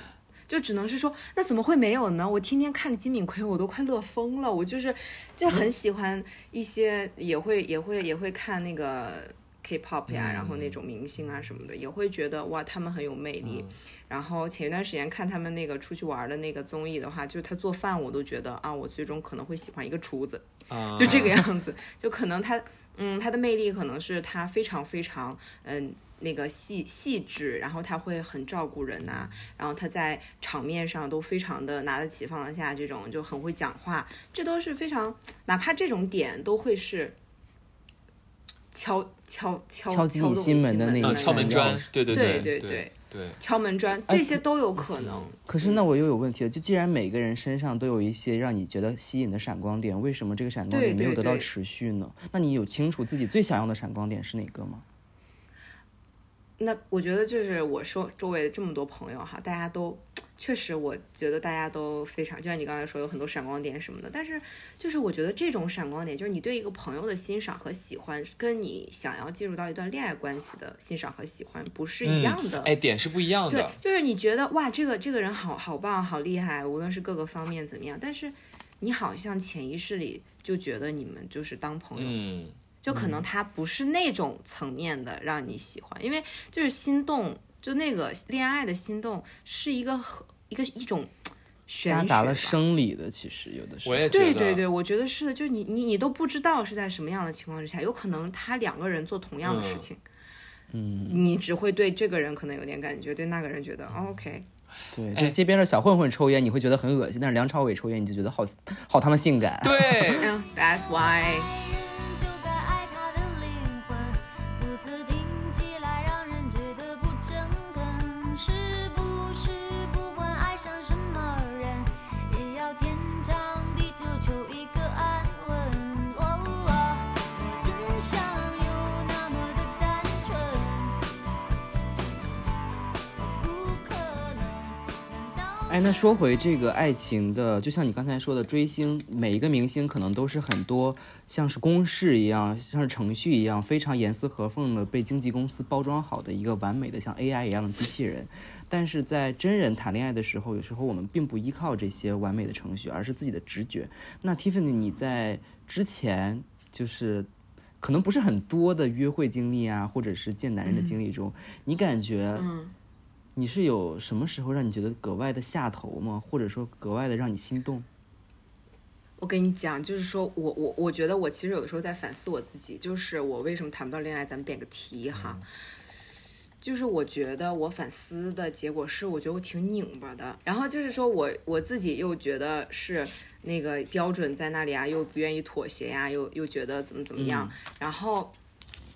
Speaker 3: 就只能是说，那怎么会没有呢？我天天看着金敏奎，我都快乐疯了。我就是就很喜欢一些，也会也会也会看那个 K-pop 呀，然后那种明星啊什么的，也会觉得哇，他们很有魅力。然后前一段时间看他们那个出去玩的那个综艺的话，就是他做饭，我都觉得啊，我最终可能会喜欢一个厨子。
Speaker 2: 啊。
Speaker 3: 就这个样子，就可能他，嗯，他的魅力可能是他非常非常，嗯，那个细细致，然后他会很照顾人呐、然后他在场面上都非常的拿得起放得下，这种就很会讲话，这都是非常，哪怕这种点都会是敲敲敲
Speaker 1: 敲进
Speaker 3: 动你
Speaker 1: 你心门的那
Speaker 2: 啊，
Speaker 1: 个
Speaker 3: 那
Speaker 2: 敲门砖，对对
Speaker 3: 对
Speaker 2: 对
Speaker 3: 对对
Speaker 2: 对，
Speaker 3: 敲门砖，这些都有可能。
Speaker 1: 可是那我又有问题了，就既然每个人身上都有一些让你觉得吸引的闪光点，为什么这个闪光
Speaker 3: 对
Speaker 1: 点没有得到持续呢？那你有清楚自己最想要的闪光点是哪个吗？
Speaker 3: 那我觉得就是我说周围的这么多朋友哈，大家都确实，我觉得大家都非常，就像你刚才说有很多闪光点什么的，但是就是我觉得这种闪光点，就是你对一个朋友的欣赏和喜欢，跟你想要进入到一段恋爱关系的欣赏和喜欢不是一样的。
Speaker 2: 哎，点是不一样的对，，
Speaker 3: 就是你觉得哇，这个这个人好好棒，好厉害，无论是各个方面怎么样，但是你好像潜意识里就觉得你们就是当朋友，
Speaker 2: 嗯，
Speaker 3: 就可能他不是那种层面的让你喜欢，因为就是心动，就那个恋爱的心动是一个很一个一种玄学
Speaker 1: 夹杂了生理的，其实有的时候。
Speaker 2: 我也觉得，
Speaker 3: 对对对，我觉得是的，就是你你你都不知道是在什么样的情况之下，有可能他两个人做同样的事情，嗯，你只会对这个人可能有点感觉，对那个人觉得、哦 OK，
Speaker 1: 对，
Speaker 2: 哎
Speaker 1: 就街边的小混混抽烟，你会觉得很恶心；但是梁朝伟抽烟，你就觉得好好他妈性感。
Speaker 2: 对，
Speaker 3: 嗯，That's why。
Speaker 1: 哎，那说回这个爱情的，就像你刚才说的，追星，每一个明星可能都是很多像是公式一样，像是程序一样，非常严丝合缝的被经纪公司包装好的一个完美的像 AI 一样的机器人。但是在真人谈恋爱的时候，有时候我们并不依靠这些完美的程序，而是自己的直觉。那 Tiffany，你在之前就是可能不是很多的约会经历啊，或者是见男人的经历中，你感觉
Speaker 3: 嗯，
Speaker 1: 你是有什么时候让你觉得格外的下头吗？或者说格外的让你心动？
Speaker 3: 我跟你讲，就是说我我我觉得我其实有的时候在反思我自己，就是我为什么谈不到恋爱？咱们点个题哈。就是我觉得我反思的结果是，我觉得我挺拧巴的。然后就是说我我自己又觉得是那个标准在那里啊，又不愿意妥协呀、又又觉得怎么怎么样。然后，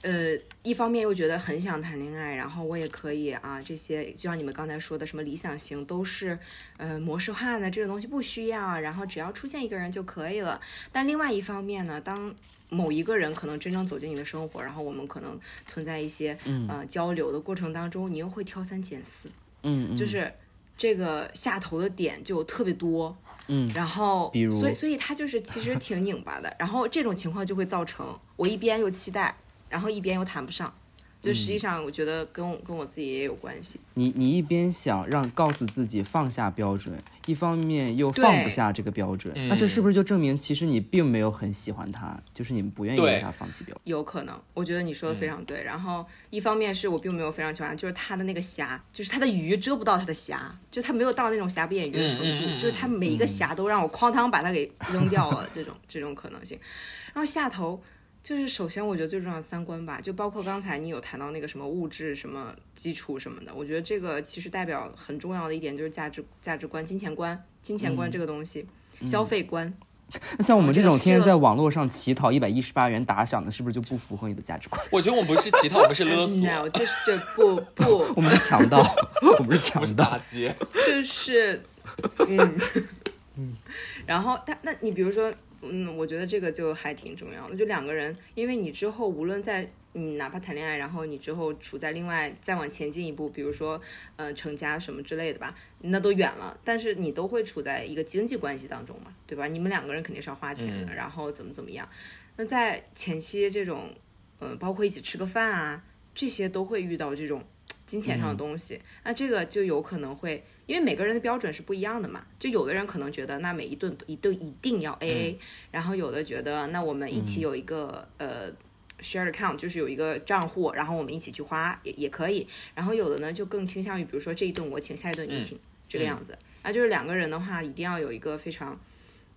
Speaker 3: 呃，一方面又觉得很想谈恋爱，然后我也可以啊，这些就像你们刚才说的什么理想型都是呃模式化的，这个东西不需要，然后只要出现一个人就可以了。但另外一方面呢，当某一个人可能真正走进你的生活，然后我们可能存在一些呃交流的过程当中，你又会挑三拣四，
Speaker 1: 嗯，嗯
Speaker 3: 就是这个下头的点就特别多。
Speaker 1: 嗯
Speaker 3: 然后，
Speaker 1: 比如
Speaker 3: 所以所以他就是其实挺拧巴的，然后这种情况就会造成我一边又期待，然后一边又谈不上，就实
Speaker 1: 嗯
Speaker 3: 际上我觉得跟我跟我自己也有关系。
Speaker 1: 你你一边想让告诉自己放下标准，一方面又放不下这个标准，
Speaker 2: 嗯
Speaker 1: 那这是不是就证明其实你并没有很喜欢他，就是你们不愿意为他放弃标准？
Speaker 3: 有可能，我觉得你说的非常对。然后一方面是我并没有非常喜欢，就是他的那个瑕，就是他的鱼遮不到他的瑕，就他没有到那种瑕不掩瑜的程度，就是他每一个瑕都让我哐当把它给扔掉了，这种这种可能性。然后下头就是首先我觉得最重要的三观吧，就包括刚才你有谈到那个什么物质、什么基础什么的，我觉得这个其实代表很重要的一点就是价值价值观、金钱观、金钱观这个东西，消费观。
Speaker 1: 那像我们这种天天在网络上乞讨一百一十八元打赏的，是不是就不符合你的价值观？
Speaker 2: 我觉得我们不是乞讨，我们是勒索，
Speaker 3: no，就是这不不
Speaker 1: 我们是强盗，我们是强
Speaker 2: 不是
Speaker 1: 盗
Speaker 2: 打。劫。
Speaker 3: 就是，嗯，然后但那你比如说，嗯，我觉得这个就还挺重要的，就两个人，因为你之后无论在你哪怕谈恋爱，然后你之后处在另外再往前进一步，比如说呃成家什么之类的吧，那都远了，但是你都会处在一个经济关系当中嘛，对吧？你们两个人肯定是要花钱的，
Speaker 2: 嗯
Speaker 3: 然后怎么怎么样，那在前期这种，嗯、包括一起吃个饭啊，这些都会遇到这种 金钱上的东西，那这个就有可能会，因为每个人的标准是不一样的嘛。就有的人可能觉得，那每一顿一顿一定要 A A，、然后有的觉得，那我们一起有一个、呃 shared account，就是有一个账户，然后我们一起去花也也可以。然后有的呢就更倾向于，比如说这一顿我请，下一顿你请、这个样子。那就是两个人的话，一定要有一个非常。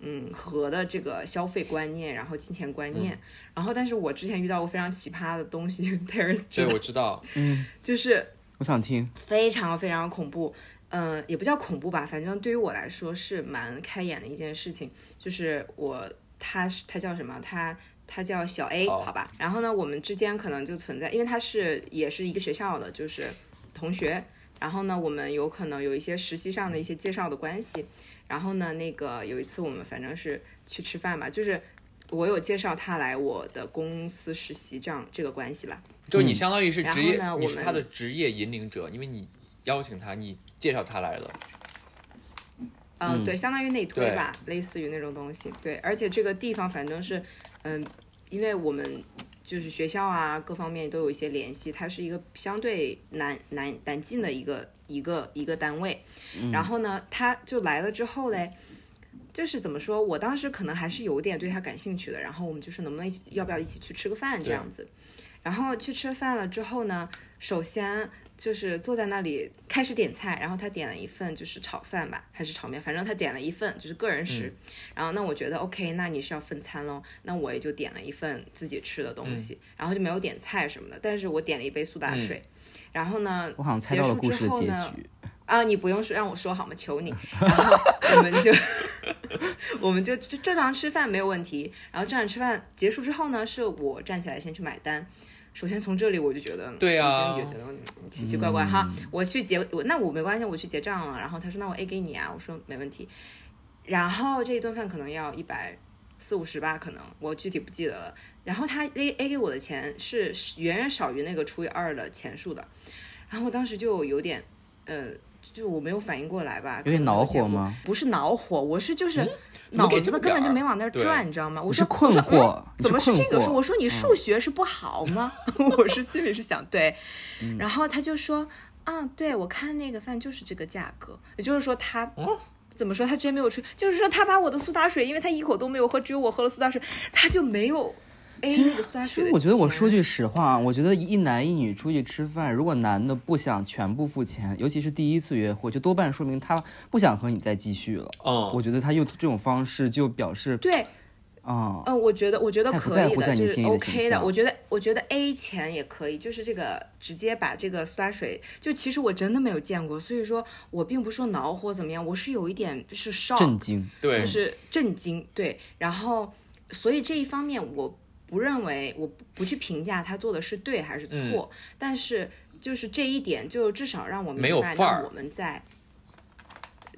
Speaker 3: 嗯，和的这个消费观念，然后金钱观念，然后但是我之前遇到过非常奇葩的东西 t e r r c
Speaker 2: 对，我知道，嗯
Speaker 3: 就是
Speaker 1: 我想听，
Speaker 3: 非常非常恐怖，嗯、也不叫恐怖吧，反正对于我来说是蛮开眼的一件事情。就是我，他是他叫什么？他他叫小 A，
Speaker 2: 好
Speaker 3: 好吧。然后呢，我们之间可能就存在，因为他是也是一个学校的，就是同学。然后呢，我们有可能有一些实习上的一些介绍的关系。然后呢，那个有一次我们反正是去吃饭吧，就是我有介绍他来我的公司实习这样这个关系啦。
Speaker 2: 就你相当于是
Speaker 3: 然后
Speaker 2: 职业，
Speaker 3: 呢我们
Speaker 2: 你是他的职业引领者，因为你邀请他，你介绍他来了。
Speaker 3: 嗯，对，相当于内推吧，类似于那种东西。对，而且这个地方反正是，嗯，因为我们就是学校啊，各方面都有一些联系，它是一个相对难难难进的一个一个一个单位。然后呢，他就来了之后嘞。就是怎么说，我当时可能还是有点对他感兴趣的，然后我们就是能不能一起，要不要一起去吃个饭这样子。然后去吃饭了之后呢，首先就是坐在那里开始点菜，然后他点了一份就是炒饭吧，还是炒面，反正他点了一份就是个人食。然后那我觉得 OK，那你是要分餐喽，那我也就点了一份自己吃的东西，然后就没有点菜什么的，但是我点了一杯苏打水。然后呢，
Speaker 1: 我好像猜到了故事的结
Speaker 3: 结束之后呢
Speaker 1: 局。
Speaker 3: 啊，你不用说，让我说好吗？求你。然后我们就 我们就就正常吃饭没有问题。然后正常吃饭结束之后呢，是我站起来先去买单。首先从这里我就觉得，
Speaker 2: 对啊
Speaker 3: 已经觉得嗯奇奇怪怪哈。我去结我那我没关系，我去结账了。然后他说那我 A 给你啊，我说没问题。然后这一顿饭可能要一百四五十吧，可能我具体不记得了。然后他 A A 给我的钱是远远少于那个除以二的钱数的。然后我当时就有点呃就我没有反应过来吧，
Speaker 1: 有点恼火吗？
Speaker 3: 不是恼火，我是就是脑子根本就没往那儿转，你知道吗？我
Speaker 1: 是
Speaker 3: 说
Speaker 1: 困惑
Speaker 3: 我说嗯怎么是这个数？我说你数学是不好吗？我是心里是想对，然后他就说啊，对我看那个饭就是这个价格，也就是说他。怎么说？他之前没有吹，就是说他把我的苏打水，因为他一口都没有喝，只有我喝了苏打水，他就没有
Speaker 1: 其实我觉得我说句实话，我觉得一男一女出去吃饭，如果男的不想全部付钱，尤其是第一次约会，就多半说明他不想和你再继续了。
Speaker 2: 嗯，
Speaker 1: 我觉得他用这种方式就表示
Speaker 3: 对，
Speaker 1: 啊、
Speaker 3: 嗯，我觉得我觉得
Speaker 1: 不在乎
Speaker 3: 可以的，就是
Speaker 1: 在你心里的
Speaker 3: OK 的。我觉得我觉得 A 钱也可以，就是这个直接把这个苏打水，就其实我真的没有见过，所以说我并不是说恼火怎么样，我是有一点是 shock，
Speaker 1: 震惊。
Speaker 2: 对，
Speaker 3: 就是震惊，对。然后所以这一方面我不认为，我不不去评价他做的是对还是错，但是就是这一点，就至少让我明白，我们在。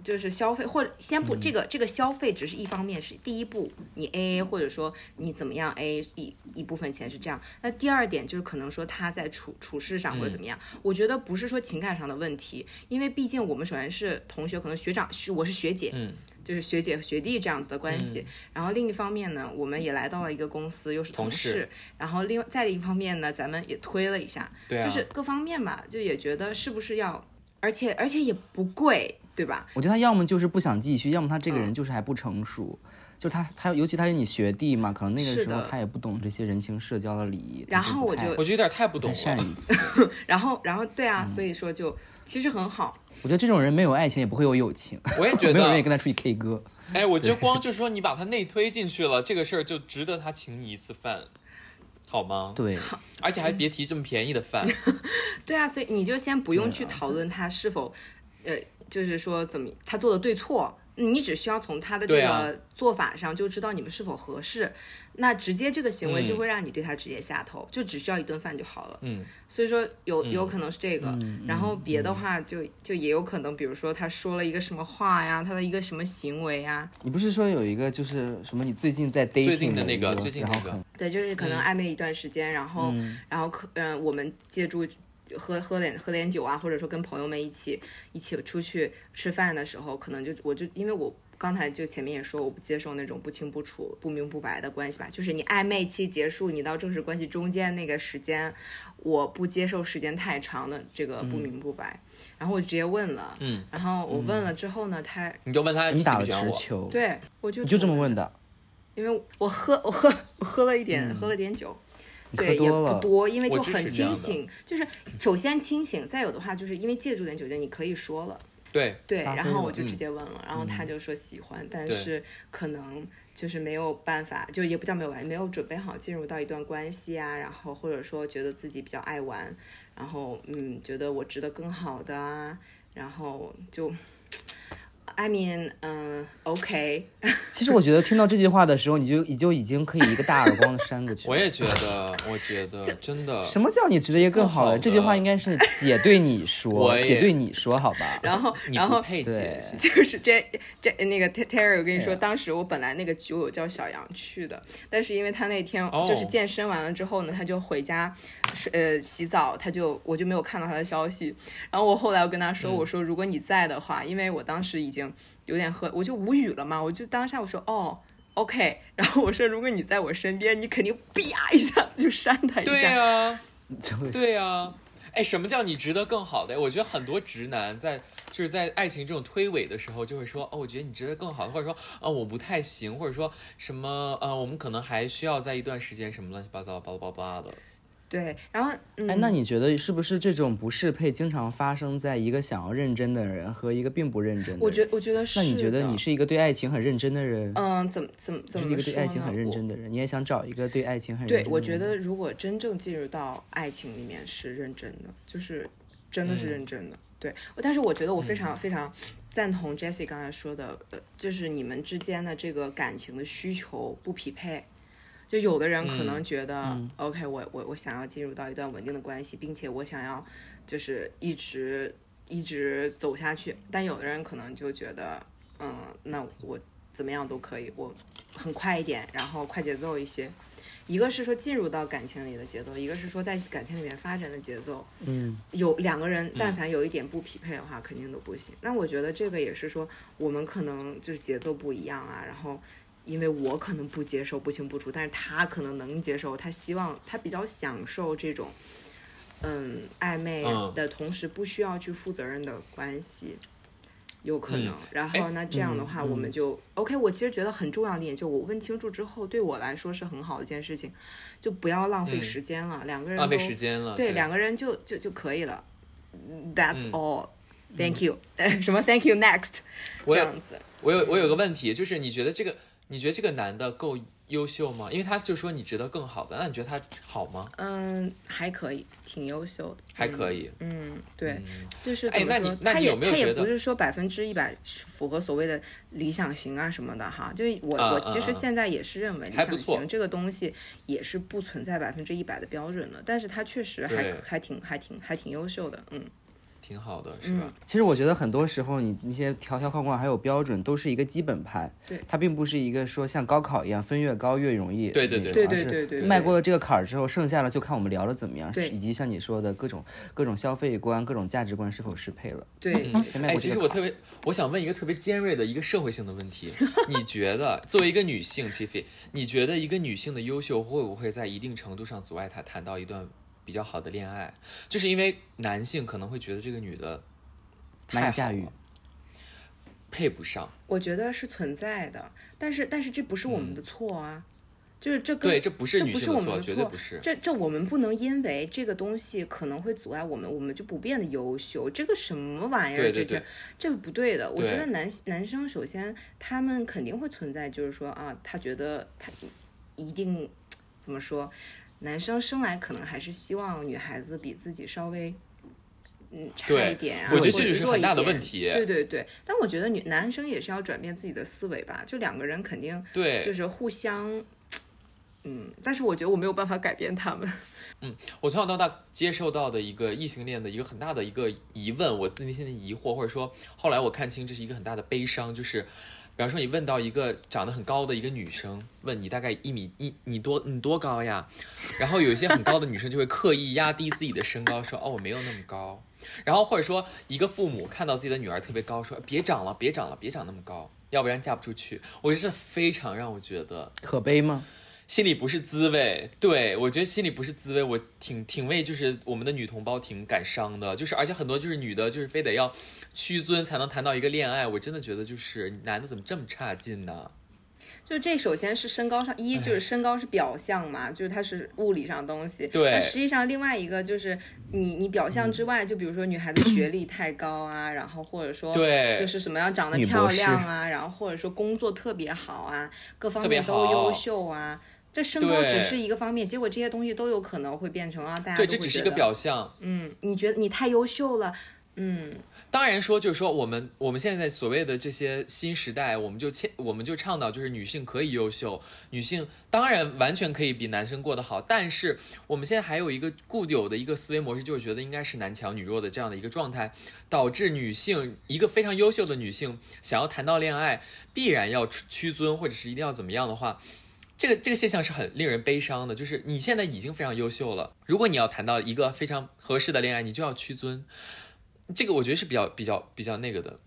Speaker 3: 就是消费，或者先不、这个这个消费只是一方面，是第一步，你 A A 或者说你怎么样 A 一一部分钱是这样。那第二点就是可能说他在处处事上或者怎么样，我觉得不是说情感上的问题，因为毕竟我们首先是同学，可能学长是我是学姐，
Speaker 2: 嗯，
Speaker 3: 就是学姐和学弟这样子的关系。然后另一方面呢，我们也来到了一个公司，又是同
Speaker 2: 同事
Speaker 3: 然后另外再另一方面呢，咱们也推了一下，
Speaker 2: 对啊，
Speaker 3: 就是各方面吧，就也觉得是不是要，而且而且也不贵，对吧？
Speaker 1: 我觉得他要么就是不想继续，要么他这个
Speaker 3: 嗯
Speaker 1: 人就是还不成熟。就他他，尤其他是你学弟嘛，可能那个时候他也不懂这些人情社交的礼仪。
Speaker 3: 然后我就
Speaker 2: 我觉得有点太不懂
Speaker 1: 太善
Speaker 2: 了。
Speaker 1: 于。
Speaker 3: 然后然后对
Speaker 2: 嗯
Speaker 3: 啊，所以说就其实很好。
Speaker 1: 我觉得这种人没有爱情也不会有友情，
Speaker 2: 我也觉
Speaker 1: 没有人
Speaker 2: 得，
Speaker 1: 也跟他出去 K 歌。
Speaker 2: 哎，我觉得光就是说你把他内推进去了，这个事儿就值得他请你一次饭，好吗？
Speaker 1: 对，
Speaker 2: 而且还别提这么便宜的饭。
Speaker 3: 对啊，所以你就先不用去讨论他是否，呃，就是说怎么他做的对错，你只需要从他的这个做法上就知道你们是否合适。那直接这个行为就
Speaker 2: 嗯
Speaker 3: 会让你对他直接下头，就只需要一顿饭就好了。
Speaker 2: 嗯，
Speaker 3: 所以说有有可能是这个，
Speaker 1: 嗯
Speaker 3: 然后别的话就就也有可能，比如说他说了一个什么话呀，他的一个什么行为呀，
Speaker 1: 你不是说有一个就是什么？你最近在 dating
Speaker 2: 最近的那个最近那个。
Speaker 3: 对，就是可能
Speaker 2: 嗯。
Speaker 3: 暧昧一段时间，然后、然后可嗯、我们借助喝喝点喝点酒啊，或者说跟朋友们一起一起出去吃饭的时候，可能就我就因为我刚才就前面也说，我不接受那种不清不楚、不明不白的关系吧，就是你暧昧期结束，你到正式关系中间那个时间，我不接受时间太长的这个不明不白，然后我直接问了，
Speaker 2: 嗯，
Speaker 3: 然后我问了之后呢，他
Speaker 2: 你就问他喜
Speaker 1: 你打？直球，，
Speaker 3: 对我就
Speaker 1: 你就这么
Speaker 3: 问
Speaker 1: 问的。
Speaker 3: 因为我喝我喝我喝了一点，喝了点酒，对，也不多，因为就很清醒，就是首先清醒，再有的话就是因为借助点酒精，你可以说了，
Speaker 2: 对，
Speaker 3: 对，然后我就
Speaker 2: 嗯
Speaker 3: 直接问了，然后他就说喜欢，但是可能就是没有办法，就也不叫没有玩，没有准备好进入到一段关系啊，然后或者说觉得自己比较爱玩，然后嗯，觉得我值得更好的啊，然后就。I mean，嗯、o k
Speaker 1: 其实我觉得听到这句话的时候，你就你就已经可以一个大耳光的扇过去了。
Speaker 2: 我也觉得，我觉得真的，
Speaker 1: 什么叫你值得一个更好的？
Speaker 2: 好的。
Speaker 1: 这句话应该是姐对你说，姐对你说，好吧？
Speaker 3: 然后，然后
Speaker 2: 不配姐
Speaker 3: 就是这这那个 Terry，我跟你说，当时我本来那个局我叫小杨去的，但是因为他那天
Speaker 2: 哦。
Speaker 3: 就是健身完了之后呢，他就回家睡呃洗澡，他就我就没有看到他的消息。然后我后来我跟他说，
Speaker 2: 嗯。
Speaker 3: 我说如果你在的话，因为我当时已经有点喝，我就无语了嘛，我就当下我说哦。OK，然后我说，如果你在我身边，你肯定啪一下子就扇他一下。
Speaker 2: 对呀、
Speaker 1: 就是
Speaker 2: 对呀、哎，什么叫你值得更好的？我觉得很多直男在就是在爱情这种推诿的时候，就会说哦，我觉得你值得更好的，或者说啊、我不太行，或者说什么呃，我们可能还需要在一段时间什么乱七八糟巴拉巴拉巴拉的。
Speaker 3: 对，然后嗯，
Speaker 1: 哎，那你觉得是不是这种不适配经常发生在一个想要认真的人和一个并不认真的人？
Speaker 3: 我觉我觉得是
Speaker 1: 那你觉得你是一个对爱情很认真的人？
Speaker 3: 嗯，怎么怎么
Speaker 1: 你是一
Speaker 3: 怎么说
Speaker 1: 个对爱情很认真的人，你也想找一个对爱情很认
Speaker 3: 对
Speaker 1: 真，的人。
Speaker 3: 我觉得如果真正进入到爱情里面是认真的，就是真的是认真的。对，但是我觉得我非常非常赞同 Jessie 刚才说的，呃，就是你们之间的这个感情的需求不匹配。就有的人可能觉得、o k 我我我想要进入到一段稳定的关系，并且我想要就是一直一直走下去，但有的人可能就觉得，嗯，那我怎么样都可以，我很快一点，然后快节奏一些。一个是说进入到感情里的节奏，一个是说在感情里面发展的节奏。
Speaker 1: 嗯，
Speaker 3: 有两个人，但凡有一点不匹配的话，肯定都不行。那我觉得这个也是说，我们可能就是节奏不一样啊，然后。因为我可能不接受不清不楚，但是他可能能接受，他希望他比较享受这种，嗯，暧昧
Speaker 2: 嗯
Speaker 3: 的同时不需要去负责任的关系，有可能。
Speaker 2: 嗯
Speaker 3: 然后那这样的话，
Speaker 1: 嗯
Speaker 3: 我们就、OK。我其实觉得很重要的一点，就我问清楚之后，对我来说是很好的一件事情，就不要浪费
Speaker 2: 嗯
Speaker 3: 时间了，两个人
Speaker 2: 浪费
Speaker 3: 都
Speaker 2: 时间了。
Speaker 3: 对，两个人就就就可以了。That's
Speaker 2: 嗯
Speaker 3: all. Thank you. 什么 Thank you next？这样子。
Speaker 2: 我有我有个问题，就是你觉得这个你觉得这个男的够优秀吗？因为他就说你值得更好的，那你觉得他好吗？
Speaker 3: 嗯，还可以，挺优秀的，
Speaker 2: 还可以。
Speaker 3: 嗯，对，
Speaker 2: 嗯
Speaker 3: 就是
Speaker 2: 哎那你
Speaker 3: 怎么说，
Speaker 2: 那你
Speaker 3: 他也他也
Speaker 2: 有没有觉得
Speaker 3: 不是说百分之一百符合所谓的理想型啊什么的哈，就是我、
Speaker 2: 啊
Speaker 3: 我其实现在也是认为理想型这个东西也是不存在百分之一百的标准的，但是他确实还还挺还挺还挺优秀的，嗯，
Speaker 2: 挺好的，是吧？
Speaker 1: 其实我觉得很多时候你那些条条框框还有标准都是一个基本盘，
Speaker 3: 对。
Speaker 1: 它并不是一个说像高考一样分越高越容易
Speaker 2: 对对对
Speaker 1: 而是
Speaker 3: 对对对对对。
Speaker 1: 迈过了这个坎儿之后，剩下的就看我们聊的怎么样，
Speaker 3: 对。
Speaker 1: 以及像你说的各种各种消费观、各种价值观是否适配了。
Speaker 3: 对，
Speaker 2: 哎，
Speaker 1: 先迈过这个坎儿。
Speaker 2: 其实我特别，我想问一个特别尖锐的一个社会性的问题，你觉得作为一个女性，Tiffy，你觉得一个女性的优秀会不会在一定程度上阻碍她谈到一段比较好的恋爱？就是因为男性可能会觉得这个女的太
Speaker 1: 驾驭，
Speaker 2: 配不上。
Speaker 3: 我觉得是存在的，但是但是这不是我们的错啊，就是这跟
Speaker 2: 嗯对，这不是
Speaker 3: 这不是我
Speaker 2: 女性的错，
Speaker 3: 们的错
Speaker 2: 绝对不是。
Speaker 3: 这这我们不能因为这个东西可能会阻碍我们，我们就不变得优秀，这个什么玩意儿？
Speaker 2: 对对对
Speaker 3: 这这这不对的。我觉得男男生首先他们肯定会存在，就是说啊，他觉得他一定怎么说？男生生来可能还是希望女孩子比自己稍微。嗯，差一点啊，
Speaker 2: 我觉得
Speaker 3: 或者
Speaker 2: 这就是很大的问题
Speaker 3: 对对对，但我觉得女男生也是要转变自己的思维吧，就两个人肯定
Speaker 2: 对，
Speaker 3: 就是互相，嗯，但是我觉得我没有办法改变他们。
Speaker 2: 嗯我从小到大接受到的一个异性恋的一个很大的一个疑问，我自己现在疑惑，或者说后来我看清这是一个很大的悲伤，就是，比方说你问到一个长得很高的一个女生，问你大概一米一，你多你多高呀？然后有一些很高的女生就会刻意压低自己的身高，说哦我没有那么高。然后或者说一个父母看到自己的女儿特别高，说别长了，别长了，别长那么高，要不然嫁不出去。我觉得这非常让我觉得
Speaker 1: 可悲吗？
Speaker 2: 心里不是滋味，对我觉得心里不是滋味，我挺挺为就是我们的女同胞挺感伤的，就是而且很多就是女的，就是非得要屈尊才能谈到一个恋爱，我真的觉得就是男的怎么这么差劲呢？
Speaker 3: 就这首先是身高上，一就是身高是表象嘛，就是它是物理上的东西。
Speaker 2: 对
Speaker 3: 那实际上另外一个就是你你表象之外，就比如说女孩子学历太高啊，然后或者说
Speaker 2: 对
Speaker 3: 就是什么样长得漂亮啊，然后或者说工作特别好啊，各方面都优秀啊。这身高只是一个方面，结果这些东西都有可能会变成啊，大家
Speaker 2: 对，
Speaker 3: 都
Speaker 2: 这只是一个表象。
Speaker 3: 嗯，你觉得你太优秀了，嗯，
Speaker 2: 当然说，就是说我们我们现在所谓的这些新时代，我们就倡我们就倡导就是女性可以优秀，女性当然完全可以比男生过得好，但是我们现在还有一个固有的一个思维模式，就是觉得应该是男强女弱的这样的一个状态，导致女性一个非常优秀的女性想要谈到恋爱，必然要屈屈尊或者是一定要怎么样的话。这个这个现象是很令人悲伤的，就是你现在已经非常优秀了，如果你要谈到一个非常合适的恋爱，你就要屈尊，这个我觉得是比较比较比较那个的。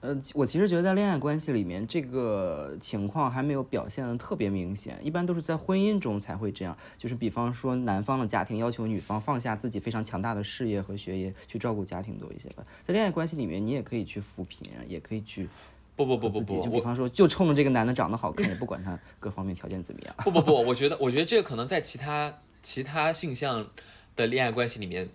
Speaker 1: 呃，我其实觉得在恋爱关系里面，这个情况还没有表现的特别明显，一般都是在婚姻中才会这样。就是比方说，男方的家庭要求女方放下自己非常强大的事业和学业，去照顾家庭多一些吧。在恋爱关系里面，你也可以去扶贫，也可以去
Speaker 2: 不不不不，不，
Speaker 1: 就比方说，就冲着这个男的长得好看，也不管他各方面条件怎么样。
Speaker 2: 不不不，我觉得我觉得这个可能在其他其他性向的恋爱关系里面，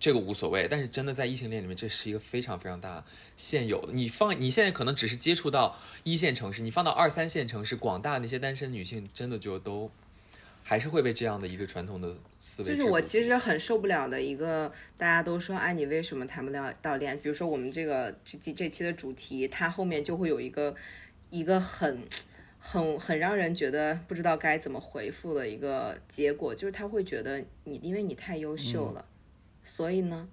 Speaker 2: 这个无所谓，但是真的在异性恋里面，这是一个非常非常大现有的。你放你现在可能只是接触到一线城市，你放到二三线城市，广大那些单身女性真的就都还是会被这样的一个传统的思维。
Speaker 3: 就是我其实很受不了的一个，大家都说，哎，你为什么谈不了到恋爱？比如说我们这个这期这期的主题，它后面就会有一个一个很很很让人觉得不知道该怎么回复的一个结果，就是他会觉得你因为你太优秀了，所以呢。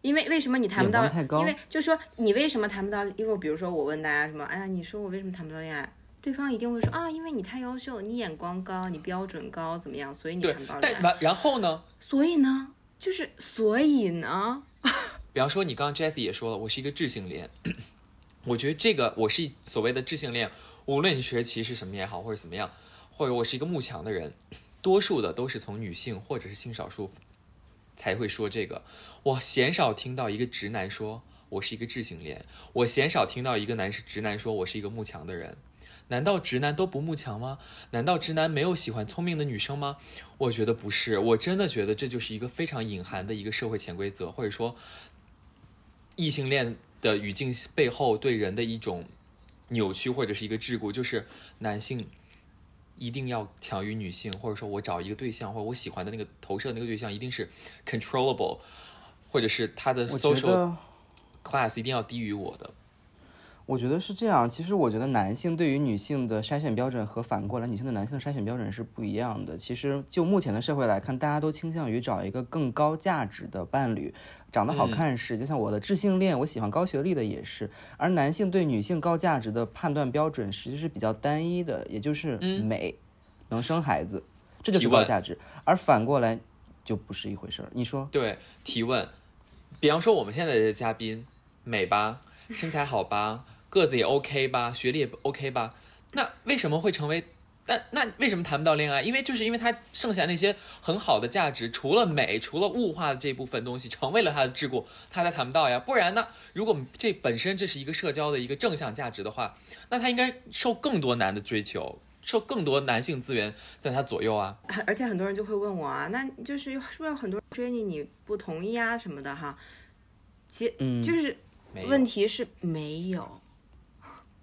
Speaker 3: 因为为什么你谈不到
Speaker 1: 太？高
Speaker 3: 因为就说你为什么谈不到？因为比如说我问大家什么，哎呀，你说我为什么谈不到恋爱？对方一定会说啊，因为你太优秀，你眼光高，你标准高，怎么样，所以你谈不到，恋爱。
Speaker 2: 但然然后呢？
Speaker 3: 所以呢，就是所以呢，
Speaker 2: 比方说，你刚刚 Jessie 也说了，我是一个智性恋，我觉得这个我是所谓的智性恋，无论你学歧视什么也好，或者怎么样，或者我是一个慕强的人，多数的都是从女性或者是性少数才会说这个。我鲜少听到一个直男说我是一个智性恋，我鲜少听到一个男是直男说我是一个慕强的人。难道直男都不慕强吗？难道直男没有喜欢聪明的女生吗？我觉得不是，我真的觉得这就是一个非常隐含的一个社会潜规则，或者说异性恋的语境背后对人的一种扭曲或者是一个桎梏，就是男性一定要强于女性，或者说我找一个对象或者我喜欢的那个投射的那个对象一定是 controllable，或者是他的 social class 一定要低于我的。
Speaker 1: 我觉得是这样。其实我觉得男性对于女性的筛选标准和反过来女性的男性的筛选标准是不一样的。其实就目前的社会来看，大家都倾向于找一个更高价值的伴侣，长得好看是，就像我的智性恋，我喜欢高学历的也是。而男性对女性高价值的判断标准实际是比较单一的，也就是美，能生孩子，这就是高价值。而反过来就不是一回事儿。你说？
Speaker 2: 对，提问，比方说我们现在的嘉宾美吧，身材好吧，个子也 OK 吧，学历也 OK 吧，那为什么会成为？那那为什么谈不到恋爱？因为就是因为他剩下那些很好的价值，除了美，除了物化的这部分东西成为了他的桎梏，他才谈不到呀。不然呢？如果这本身这是一个社交的一个正向价值的话，那他应该受更多男的追求，受更多男性资源在他左右啊。
Speaker 3: 而且很多人就会问我啊，那就是是不是有很多人追你，你不同意啊什么的哈？其
Speaker 1: 嗯
Speaker 3: 就是问题是没有，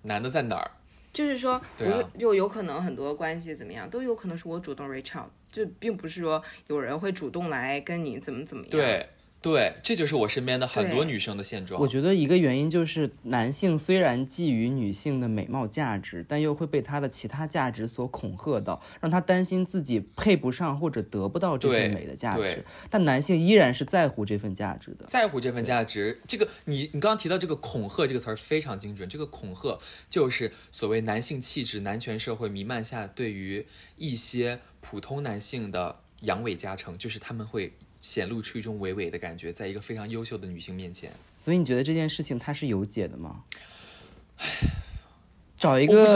Speaker 2: 男的在哪儿？
Speaker 3: 就是说，不是就有可能很多关系怎么样，都有可能是我主动 reach out，就并不是说有人会主动来跟你怎么怎么样。
Speaker 2: 对对，这就是我身边的很多女生的现状。
Speaker 1: 我觉得一个原因就是男性虽然觊觎女性的美貌价值，但又会被她的其他价值所恐吓到，让他担心自己配不上或者得不到这份美的价
Speaker 2: 对
Speaker 1: 值。但男性依然是在乎这份价值的。
Speaker 2: 在乎这份价值，这个你你刚刚提到这个恐吓这个词儿非常精准，这个恐吓就是所谓男性气质、男权社会弥漫下对于一些普通男性的阳痿加成，就是他们会显露出一种伟伟的感觉，在一个非常优秀的女性面前。
Speaker 1: 所以你觉得这件事情它是有解的吗？找一个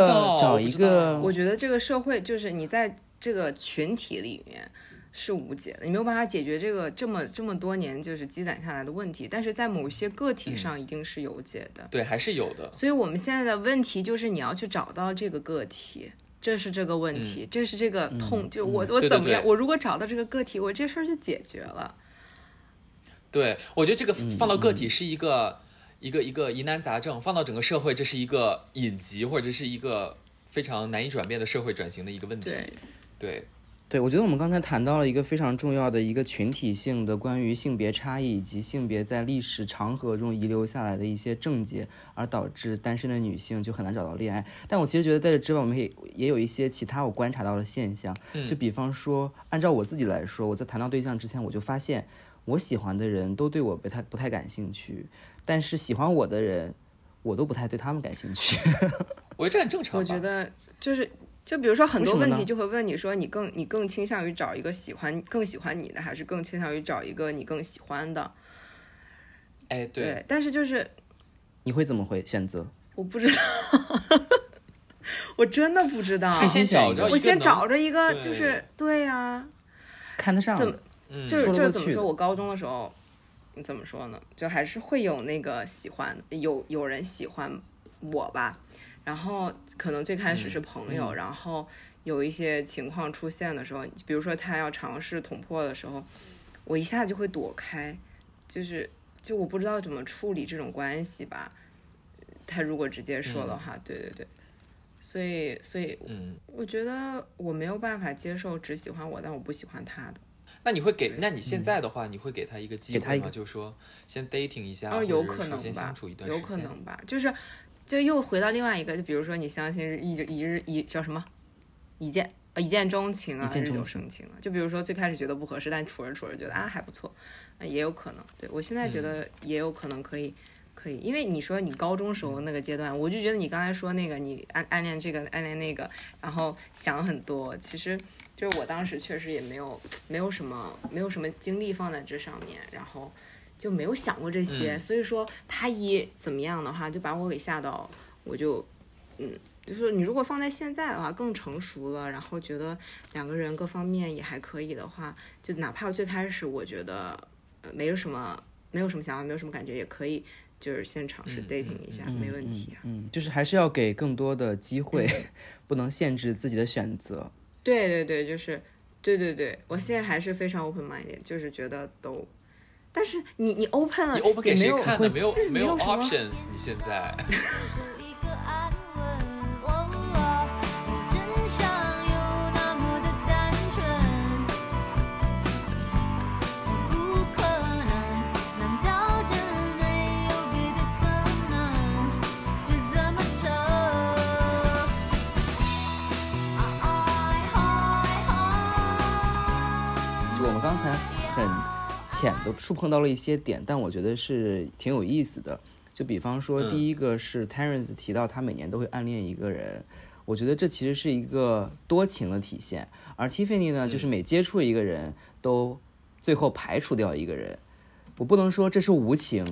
Speaker 1: 找一个，
Speaker 3: 我觉得这个社会就是你在这个群体里面是无解的，你没有办法解决这个这么这么多年就是积攒下来的问题，但是在某些个
Speaker 2: 嗯
Speaker 3: 体上一定是有解的。
Speaker 2: 对，还是有的。
Speaker 3: 所以我们现在的问题就是你要去找到这个个体。这是这个问题，这是这个痛，就我我怎么样？
Speaker 2: 对
Speaker 3: 我如果找到这个个体，我这事儿就解决了。
Speaker 2: 对，我觉得这个放到个体是一个、一个一个疑难杂症，放到整个社会，这是一个隐疾，或者是一个非常难以转变的社会转型的一个问题。
Speaker 3: 对，
Speaker 2: 对
Speaker 1: 对，我觉得我们刚才谈到了一个非常重要的一个群体性的关于性别差异以及性别在历史长河中遗留下来的一些症结，而导致单身的女性就很难找到恋爱。但我其实觉得在这之外，我们也也有一些其他我观察到的现象，就比方说，按照我自己来说，我在谈到对象之前，我就发现我喜欢的人都对我不太不太感兴趣，但是喜欢我的人，我都不太对他们感兴趣。
Speaker 2: 我觉得这很正常。
Speaker 3: 我觉得就是，就比如说很多问题就会问你说，你更你更倾向于找一个喜欢更喜欢你的，还是更倾向于找一个你更喜欢的？
Speaker 2: 哎，对，
Speaker 3: 但是就是
Speaker 1: 你会怎么会选择？
Speaker 3: 我不知道，我真的不知道。
Speaker 2: 先找着
Speaker 3: 我先找着一个，就是对呀、
Speaker 1: 看得上
Speaker 3: 怎么
Speaker 2: 嗯
Speaker 3: 就是就是怎么说？我高中的时候，怎么说呢？就还是会有那个喜欢，有有人喜欢我吧。然后可能最开始是朋友，然后有一些情况出现的时候，比如说他要尝试捅破的时候，我一下就会躲开，就是就我不知道怎么处理这种关系吧。他如果直接说的话，对对对，所以所以
Speaker 2: 嗯，
Speaker 3: 我觉得我没有办法接受只喜欢我但我不喜欢他的。
Speaker 2: 那你会给？那你现在的话，你会给他一个机会吗？就是说，先 dating 一下，
Speaker 3: 哦，有
Speaker 2: 或者
Speaker 3: 可能吧
Speaker 2: 是说先相处一，段时
Speaker 3: 有。可能吧，就是就又回到另外一个，就比如说你相信一一日一叫什么？一见呃一见钟情啊，日久生情啊。就比如说最开始觉得不合适，但处着处着觉得啊还不错，啊也有可能。对我现在觉得也有可能可以可以，因为你说你高中时候那个阶段，我就觉得你刚才说那个你暗暗恋这个暗恋那个，然后想很多，其实就是我当时确实也没有没有什么没有什么精力放在这上面，然后就没有想过这些，
Speaker 2: 嗯
Speaker 3: 所以说他一怎么样的话，就把我给吓到，我就嗯。就是你如果放在现在的话，更成熟了，然后觉得两个人各方面也还可以的话，就哪怕最开始我觉得呃没有什么没有什么想法，没有什么感觉，也可以就是先尝试
Speaker 2: 嗯
Speaker 3: dating 一下，没问题啊。
Speaker 1: 嗯，就是还是要给更多的机会，不能限制自己的选择。
Speaker 3: 对对对，就是对对对，我现在还是非常 open minded，就是觉得都，但是你你 open 了，
Speaker 2: 你 open 给
Speaker 3: 也没有
Speaker 2: 谁看的？没有
Speaker 3: 就是
Speaker 2: 没有 options，你现在。
Speaker 4: 出一个安稳。哦哦真相有那么的单纯，不可能？难道真没有别的可能？就这么扯。
Speaker 1: 就我们刚才很浅的触碰到了一些点，但我觉得是挺有意思的。就比方说，
Speaker 2: 嗯
Speaker 1: 第一个是 Terence 提到他每年都会暗恋一个人，我觉得这其实是一个多情的体现。而 Tiffany 呢，就是每接触一个人都最后排除掉一个人。我不能说这是无情，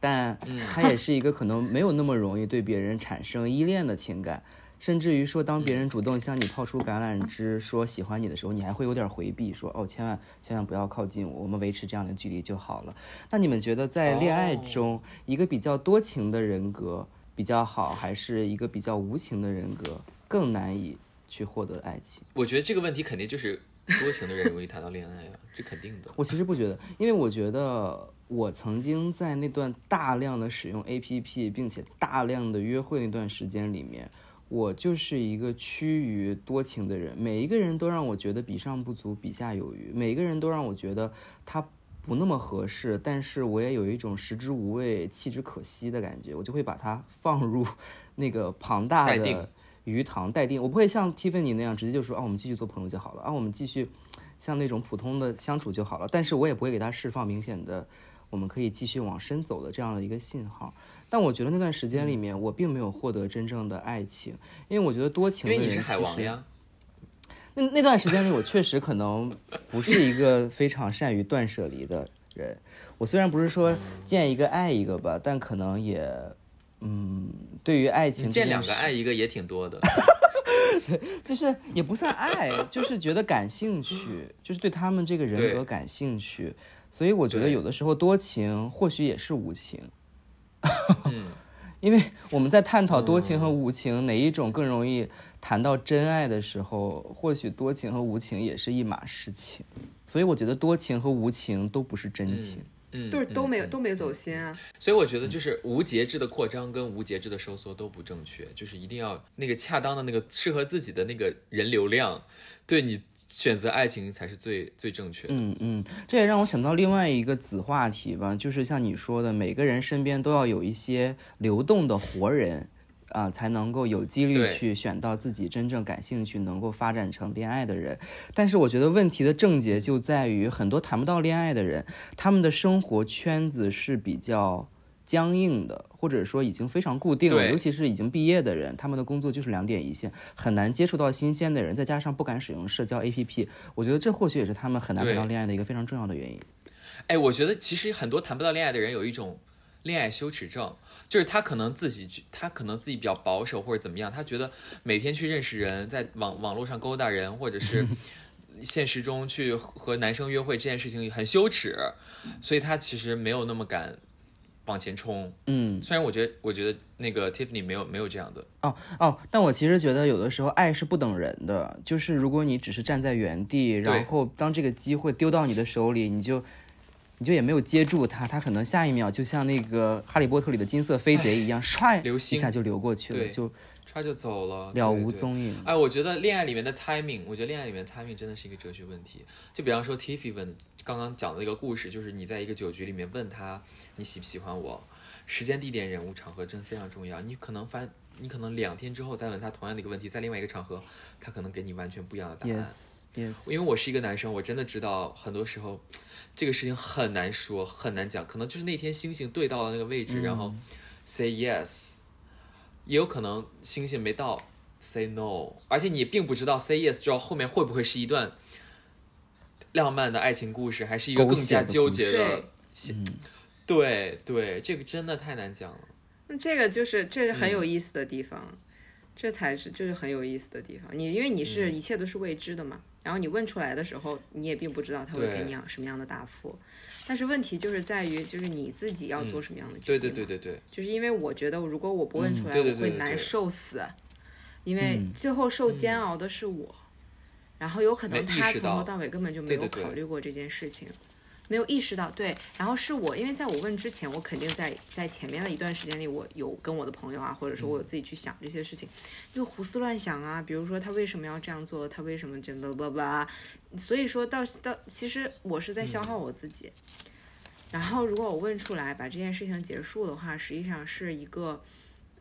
Speaker 1: 但他也是一个可能没有那么容易对别人产生依恋的情感。甚至于说，当别人主动向你抛出橄榄枝，说喜欢你的时候，你还会有点回避，说哦，千万千万不要靠近我，我们维持这样的距离就好了。那你们觉得在恋爱中，一个比较多情的人格比较好，还是一个比较无情的人格更难以去获得爱情？
Speaker 2: 我觉得这个问题肯定就是多情的人容易谈到恋爱啊，这肯定的。
Speaker 1: 我其实不觉得，因为我觉得我曾经在那段大量的使用 APP，并且大量的约会那段时间里面，我就是一个趋于多情的人。每一个人都让我觉得比上不足，比下有余；每一个人都让我觉得他不那么合适，但是我也有一种食之无味，弃之可惜的感觉，我就会把它 放入 那个庞大的鱼塘待定。我不会像 Tiffany 那样直接就说啊，我们继续做朋友就好了啊，我们继续像那种普通的相处就好了。但是我也不会给他释放明显的我们可以继续往深走的这样的一个信号。但我觉得那段时间里面，我并没有获得真正的爱情，因为我觉得多情的人
Speaker 2: 因为你是海王呀，
Speaker 1: 那那段时间里，我确实可能不是一个非常善于断舍离的人。我虽然不是说见一个爱一个吧，但可能也，嗯，对于爱情
Speaker 2: 见两个爱一个也挺多的。
Speaker 1: 就是也不算爱，就是觉得感兴趣，就是对他们这个人格感兴趣。所以我觉得有的时候多情或许也是无情，
Speaker 2: 嗯，
Speaker 1: 因为我们在探讨多情和无情、哪一种更容易谈到真爱的时候，或许多情和无情也是一码事情。所以我觉得多情和无情都不是真情。
Speaker 2: 嗯，
Speaker 3: 就是都没有
Speaker 2: 嗯
Speaker 3: 都没走心啊。
Speaker 2: 所以我觉得就是无节制的扩张跟无节制的收缩都不正确，就是一定要那个恰当的那个适合自己的那个人流量，对你选择爱情才是最最正确的。
Speaker 1: 嗯嗯，这也让我想到另外一个子话题吧，就是像你说的，每个人身边都要有一些流动的活人。啊、才能够有几率去选到自己真正感兴趣、能够发展成恋爱的人。但是我觉得问题的症结就在于，很多谈不到恋爱的人，他们的生活圈子是比较僵硬的，或者说已经非常固定了。尤其是已经毕业的人，他们的工作就是两点一线，很难接触到新鲜的人，再加上不敢使用社交 APP，我觉得这或许也是他们很难谈到恋爱的一个非常重要的原因。
Speaker 2: 哎，我觉得其实很多谈不到恋爱的人有一种恋爱羞耻症，就是他可能自己他可能自己比较保守或者怎么样，他觉得每天去认识人，在网网络上勾搭人，或者是 现实中去和男生约会这件事情很羞耻，所以他其实没有那么敢往前冲。
Speaker 1: 嗯，
Speaker 2: 虽然我觉得，我觉得那个 Tiffany 没有没有这样的，
Speaker 1: 哦哦，但我其实觉得有的时候爱是不等人的，就是如果你只是站在原地，然后当这个机会丢到你的手里，你就你就也没有接住它，它可能下一秒就像那个《哈利波特》里的金色飞贼一样，唰一下就流过去了，就
Speaker 2: 唰就走了，
Speaker 1: 了无踪影。
Speaker 2: 哎，我觉得恋爱里面的 timing，我觉得恋爱里面的 timing 真的是一个哲学问题。就比方说 Tiffy 问刚刚讲的那个故事，就是你在一个酒局里面问他你喜不喜欢我，时间、地点、人物、场合真的非常重要。你可能发你可能两天之后再问他同样的一个问题，在另外一个场合，他可能给你完全不一样的答案。
Speaker 1: Yes Yes，
Speaker 2: 因为我是一个男生，我真的知道很多时候这个事情很难说，很难讲，可能就是那天星星对到了那个位置，然后 say yes，也有可能星星没到 say no，而且你并不知道 say yes 之后后面会不会是一段浪漫的爱情故事，还是一个更加纠结的
Speaker 3: 对
Speaker 2: 戏。对对，这个真的太难讲了。
Speaker 3: 那这个就是这是
Speaker 2: 嗯
Speaker 3: 很有意思的地方，这才是就是很有意思的地方。你因为你
Speaker 2: 嗯
Speaker 3: 是一切都是未知的嘛，然后你问出来的时候，你也并不知道他会给你样什么样的答复。但是问题就是在于，就是你自己要做什么样的决定、
Speaker 2: 对对对，对对，
Speaker 3: 就是因为我觉得如果我不问出来，
Speaker 2: 嗯对对
Speaker 3: 我会难受死，因为
Speaker 1: 嗯
Speaker 3: 最后受煎熬的是我，然后有可能他从头到尾根本就没有考虑过这件事情。没有意识到，对，然后是我，因为在我问之前，我肯定在在前面的一段时间里，我有跟我的朋友啊，或者说我有自己去想这些事情，就胡思乱想啊，比如说他为什么要这样做，他为什么真的 blah blah，所以说到到其实我是在消耗我自己，然后如果我问出来把这件事情结束的话，实际上是一个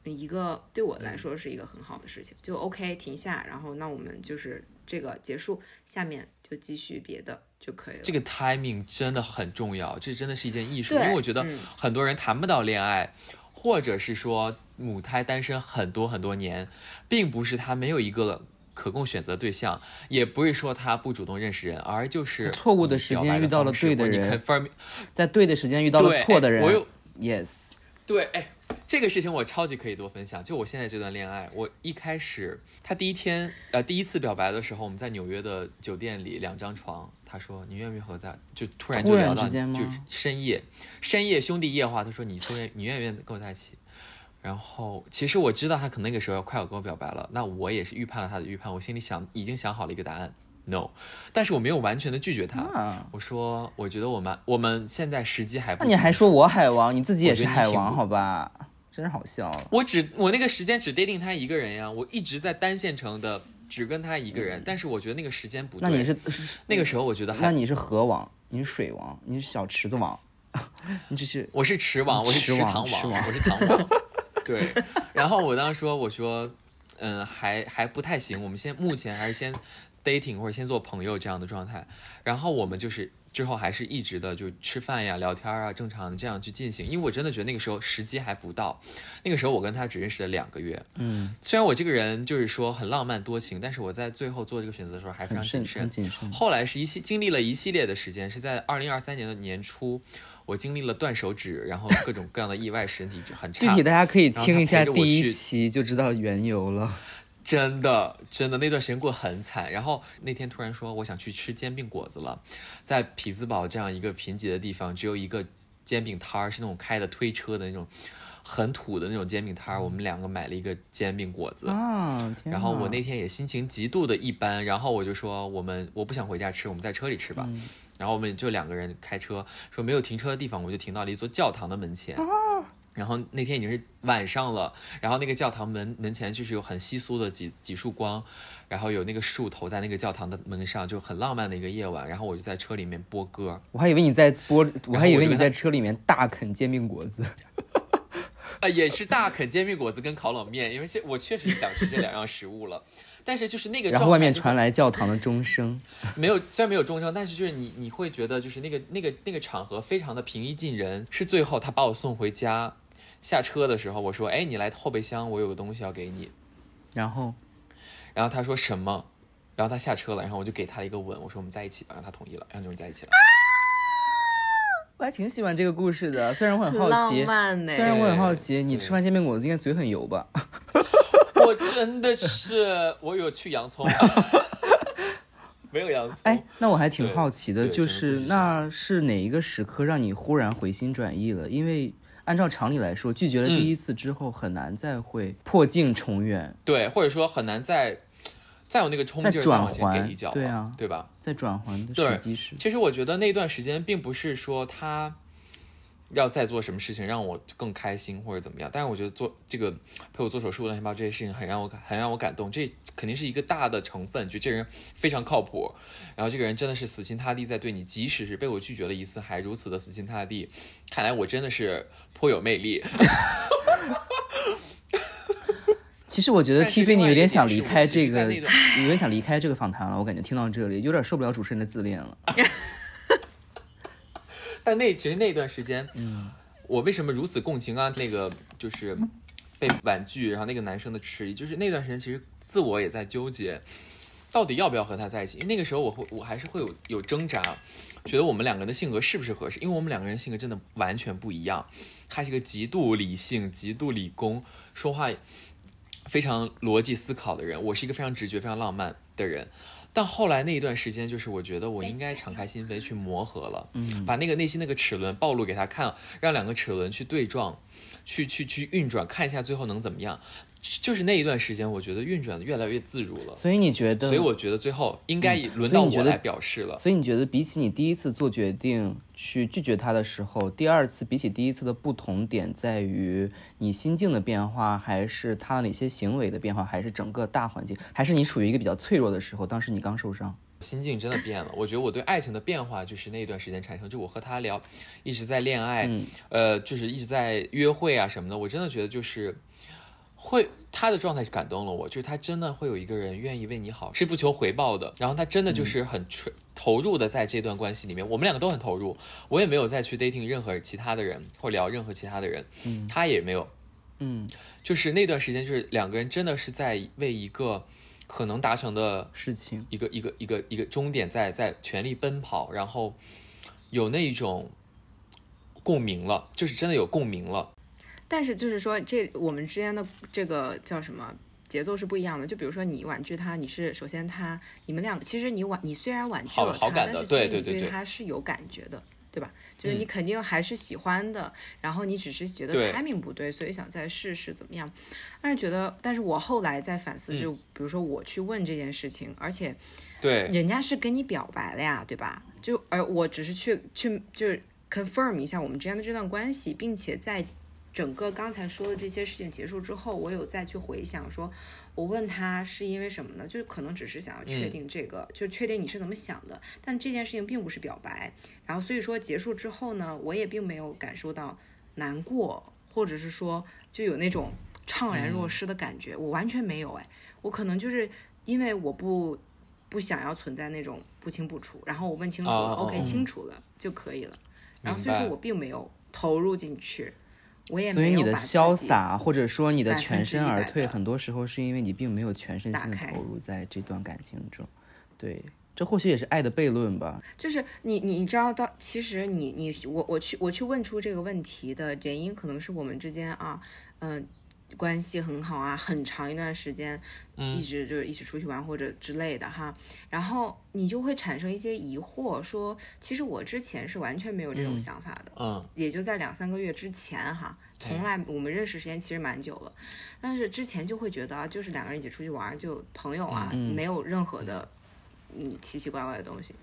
Speaker 3: 一个对我来说是一个很好的事情，就 OK 停下，然后那我们就是这个结束，下面就继续别的。就可以了。
Speaker 2: 这个 timing 真的很重要，这真的是一件艺术。因为我觉得
Speaker 3: 嗯
Speaker 2: 很多人谈不到恋爱，或者是说母胎单身很多很多年，并不是他没有一个可供选择的对象，也不是说他不主动认识人，而就是
Speaker 1: 错误的时间遇到了对的人
Speaker 2: confirm
Speaker 1: 在对的时间遇到了错的人
Speaker 2: 哎我有
Speaker 1: ，Yes，
Speaker 2: 对，哎，这个事情我超级可以多分享。就我现在这段恋爱，我一开始他第一天呃第一次表白的时候，我们在纽约的酒店里两张床，他说你愿不愿意和我在就突然就聊到就深夜深夜兄弟夜话，他说你突然你愿不愿意跟我在一起？然后其实我知道他可能那个时候要快要跟我表白了，那我也是预判了他的预判，我心里想已经想好了一个答案，no，但是我没有完全的拒绝他。
Speaker 1: 啊，
Speaker 2: 我说，我觉得我们我们现在时机还不。
Speaker 1: 那你还说我海王，你自己也是海王，好吧？真是好笑。
Speaker 2: 我只我那个时间只 dating 他一个人呀，我一直在单线程的只跟他一个人，但是我觉得那个时间不对。
Speaker 1: 嗯那你是是
Speaker 2: 那个时候我觉得还
Speaker 1: 那你是河王，你是水王，你是小池子王，你只是
Speaker 2: 我是池王，我是
Speaker 1: 池
Speaker 2: 塘王我是塘王。对，然后我当时说，我说，嗯，还还不太行，我们先目前还是先 dating 或者先做朋友这样的状态。然后我们就是之后还是一直的就吃饭呀、聊天啊，正常的这样去进行。因为我真的觉得那个时候时机还不到，那个时候我跟他只认识了两个月。
Speaker 1: 嗯，
Speaker 2: 虽然我这个人就是说很浪漫多情，但是我在最后做这个选择的时候还非常谨慎。
Speaker 1: 谨慎。
Speaker 2: 后来是一系经历了一系列的时间，是在二零二三年的年初，我经历了断手指，然后各种各样的意外，身体很差。
Speaker 1: 具体大家可以听一下第一期就知道缘由了。
Speaker 2: 真的真的那段时间过得很惨。然后那天突然说我想去吃煎饼果子了，在匹兹堡这样一个贫瘠的地方，只有一个煎饼摊儿，是那种开的推车的那种很土的那种煎饼摊儿。我们两个买了一个煎饼果子。
Speaker 1: 啊，
Speaker 2: 然后我那天也心情极度的一般，然后我就说我们我不想回家吃，我们在车里吃吧。
Speaker 1: 嗯
Speaker 2: 然后我们就两个人开车，说没有停车的地方，我就停到了一座教堂的门前。然后那天已经是晚上了，然后那个教堂门门前就是有很稀疏的几几束光，然后有那个树投在那个教堂的门上，就很浪漫的一个夜晚。然后我就在车里面播歌，
Speaker 1: 我还以为你在播，我还以为你在车里面大啃煎饼果子。
Speaker 2: 啊，也是大啃煎饼果子跟烤冷面，因为这我确实想吃这两样食物了。但是就是那个
Speaker 1: 然后外面传来教堂的钟声，
Speaker 2: 没有，虽然没有钟声，但是就是你你会觉得就是那个那个那个场合非常的平易近人。是最后他把我送回家，下车的时候我说，哎，你来后备箱，我有个东西要给你。
Speaker 1: 然后
Speaker 2: 然后他说什么？然后他下车了，然后我就给他了一个吻，我说我们在一起吧，然后他同意了，然后就是在一起了。
Speaker 1: 我还挺喜欢这个故事的，虽然我很好
Speaker 3: 浪
Speaker 1: 奇，
Speaker 3: 漫呢
Speaker 1: 虽然我很好奇，你吃完煎饼果子应该嘴很油吧？
Speaker 2: 我真的是，我有去洋葱，没有洋葱。
Speaker 1: 哎，那我还挺好奇的，就是那是哪一个时刻让你忽然回心转意了？因为按照常理来说，拒绝了第一次之后，很难再会破镜重圆，
Speaker 2: 对，或者说很难再再有那个冲劲儿往前给
Speaker 1: 环
Speaker 2: 一脚，
Speaker 1: 对啊
Speaker 2: 对吧？
Speaker 1: 在转环的时机是，
Speaker 2: 其实我觉得那段时间并不是说他要再做什么事情让我更开心或者怎么样，但是我觉得做这个陪我做手术乱七八糟这些事情很让我感很让我感动，这肯定是一个大的成分，就这人非常靠谱，然后这个人真的是死心塌地在对你，即使是被我拒绝了一次，还如此的死心塌地，看来我真的是颇有魅力。
Speaker 1: 其实我觉得
Speaker 2: 但是
Speaker 1: Tiffany
Speaker 2: 另外一个
Speaker 1: 有点想离开这个，有点想离开这个访谈了。我感觉听到这里有点受不了主持人的自恋了。
Speaker 2: 但那其实那段时间，嗯，我为什么如此共情啊？那个就是被婉拒，然后那个男生的迟疑，就是那段时间其实自我也在纠结，到底要不要和他在一起？因为那个时候我会我还是会有有挣扎，觉得我们两个人的性格是不是合适？因为我们两个人性格真的完全不一样。他是一个极度理性、极度理工，说话非常逻辑思考的人，我是一个非常直觉、非常浪漫的人。但后来那一段时间，就是我觉得我应该敞开心扉去磨合了，嗯，把那个内心那个齿轮暴露给他看，让两个齿轮去对撞，去去去运转，看一下最后能怎么样。就是那一段时间，我觉得运转的越来越自如了，
Speaker 1: 所以你觉得？
Speaker 2: 所以我觉得最后应该
Speaker 1: 以你觉得
Speaker 2: 到我来表示了。
Speaker 1: 所以你觉得比起你第一次做决定去拒绝他的时候，第二次比起第一次的不同点在于你心境的变化，还是他哪些行为的变化，还是整个大环境，还是你处于一个比较脆弱的时候？当时你刚受伤，
Speaker 2: 心境真的变了。我觉得我对爱情的变化就是那一段时间产生，就我和他聊，一直在恋爱，呃，就是一直在约会啊什么的。我真的觉得就是会他的状态感动了我，就是他真的会有一个人愿意为你好，是不求回报的。然后他真的就是很纯投入的在这段关系里面，我们两个都很投入。我也没有再去 dating 任何其他的人或聊任何其他的人，嗯他也没有。
Speaker 1: 嗯，
Speaker 2: 就是那段时间，就是两个人真的是在为一个可能达成的
Speaker 1: 事情，
Speaker 2: 一个一个一个一个终点在在全力奔跑，然后有那一种共鸣了，就是真的有共鸣了。
Speaker 3: 但是就是说，这我们之间的这个叫什么节奏是不一样的。就比如说你婉拒他，你是首先他你们两个，其实你婉你虽然婉拒
Speaker 2: 好
Speaker 3: 了他，
Speaker 2: 好感的
Speaker 3: 但是其实你
Speaker 2: 对对对对
Speaker 3: 对他是有感觉的，对吧？就是
Speaker 2: 嗯
Speaker 3: 你肯定还是喜欢的，然后你只是觉得 timing 不对，所以想再试试怎么样。但是觉得，但是我后来在反思，
Speaker 2: 嗯
Speaker 3: 就比如说我去问这件事情，而且
Speaker 2: 对，
Speaker 3: 人家是跟你表白了呀，对吧？就而我只是去去就是 confirm 一下我们之间的这段关系，并且在整个刚才说的这些事情结束之后，我有再去回想说，我问他是因为什么呢？就是可能只是想要确定这个，就确定你是怎么想的，但这件事情并不是表白。然后所以说结束之后呢，我也并没有感受到难过，或者是说就有那种怅然若失的感觉，我完全没有哎，我可能就是因为我不不想要存在那种不清不楚，然后我问清楚了、
Speaker 2: 哦哦
Speaker 3: o k
Speaker 2: 哦
Speaker 3: 清楚了就可以了。然后所以说我并没有投入进去，我也
Speaker 1: 所以你的潇洒，或者说你的全身而退，很多时候是因为你并没有全身心的投入在这段感情中。对，这或许也是爱的悖论吧。
Speaker 3: 就是你你知道到，其实你你我我去我去问出这个问题的原因，可能是我们之间啊，嗯、关系很好啊，很长一段时间，一直就是一起出去玩或者之类的哈，然后你就会产生一些疑惑，说其实我之前是完全没有这种想法的，
Speaker 2: 嗯，
Speaker 3: 也就在两三个月之前哈，从来我们认识时间其实蛮久了，但是之前就会觉得啊，就是两个人一起出去玩儿，就朋友啊，没有任何的嗯奇奇怪怪的东西，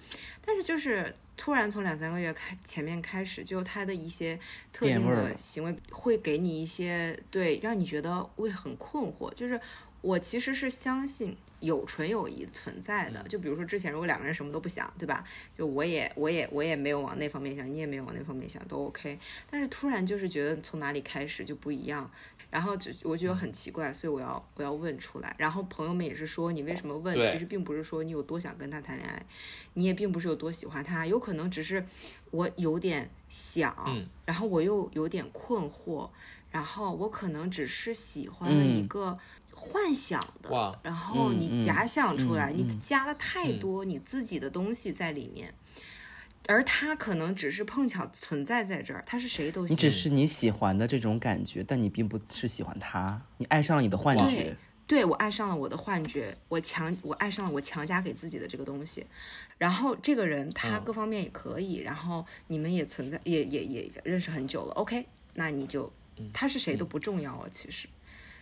Speaker 3: 但是就是突然从两三个月开前面开始，就他的一些特定的行为会给你一些对，让你觉得会很困惑，就是。我其实是相信有纯友谊存在的，就比如说之前如果两个人什么都不想，对吧？就我也我也我也没有往那方面想，你也没有往那方面想，都 OK。但是突然就是觉得从哪里开始就不一样，然后就我觉得很奇怪，所以我要我要问出来。然后朋友们也是说，你为什么问？其实并不是说你有多想跟他谈恋爱，你也并不是有多喜欢他，有可能只是我有点想，
Speaker 2: 嗯
Speaker 3: 然后我又有点困惑，然后我可能只是喜欢了一
Speaker 1: 嗯
Speaker 3: 个幻想的，
Speaker 2: 哇
Speaker 3: 然后你假想出来，
Speaker 1: 嗯嗯
Speaker 3: 你加了太
Speaker 2: 嗯
Speaker 3: 多你自己的东西在里面。而他可能只是碰巧存在在这儿，他是谁都行。
Speaker 1: 你只是你喜欢的这种感觉，但你并不是喜欢他，你爱上了你的幻觉
Speaker 3: 对。我爱上了我的幻觉，我强我爱上了我强加给自己的这个东西，然后这个人他
Speaker 2: 嗯
Speaker 3: 各方面也可以，然后你们也存在也也也认识很久了，OK，那你就他是谁都不重要了，其实，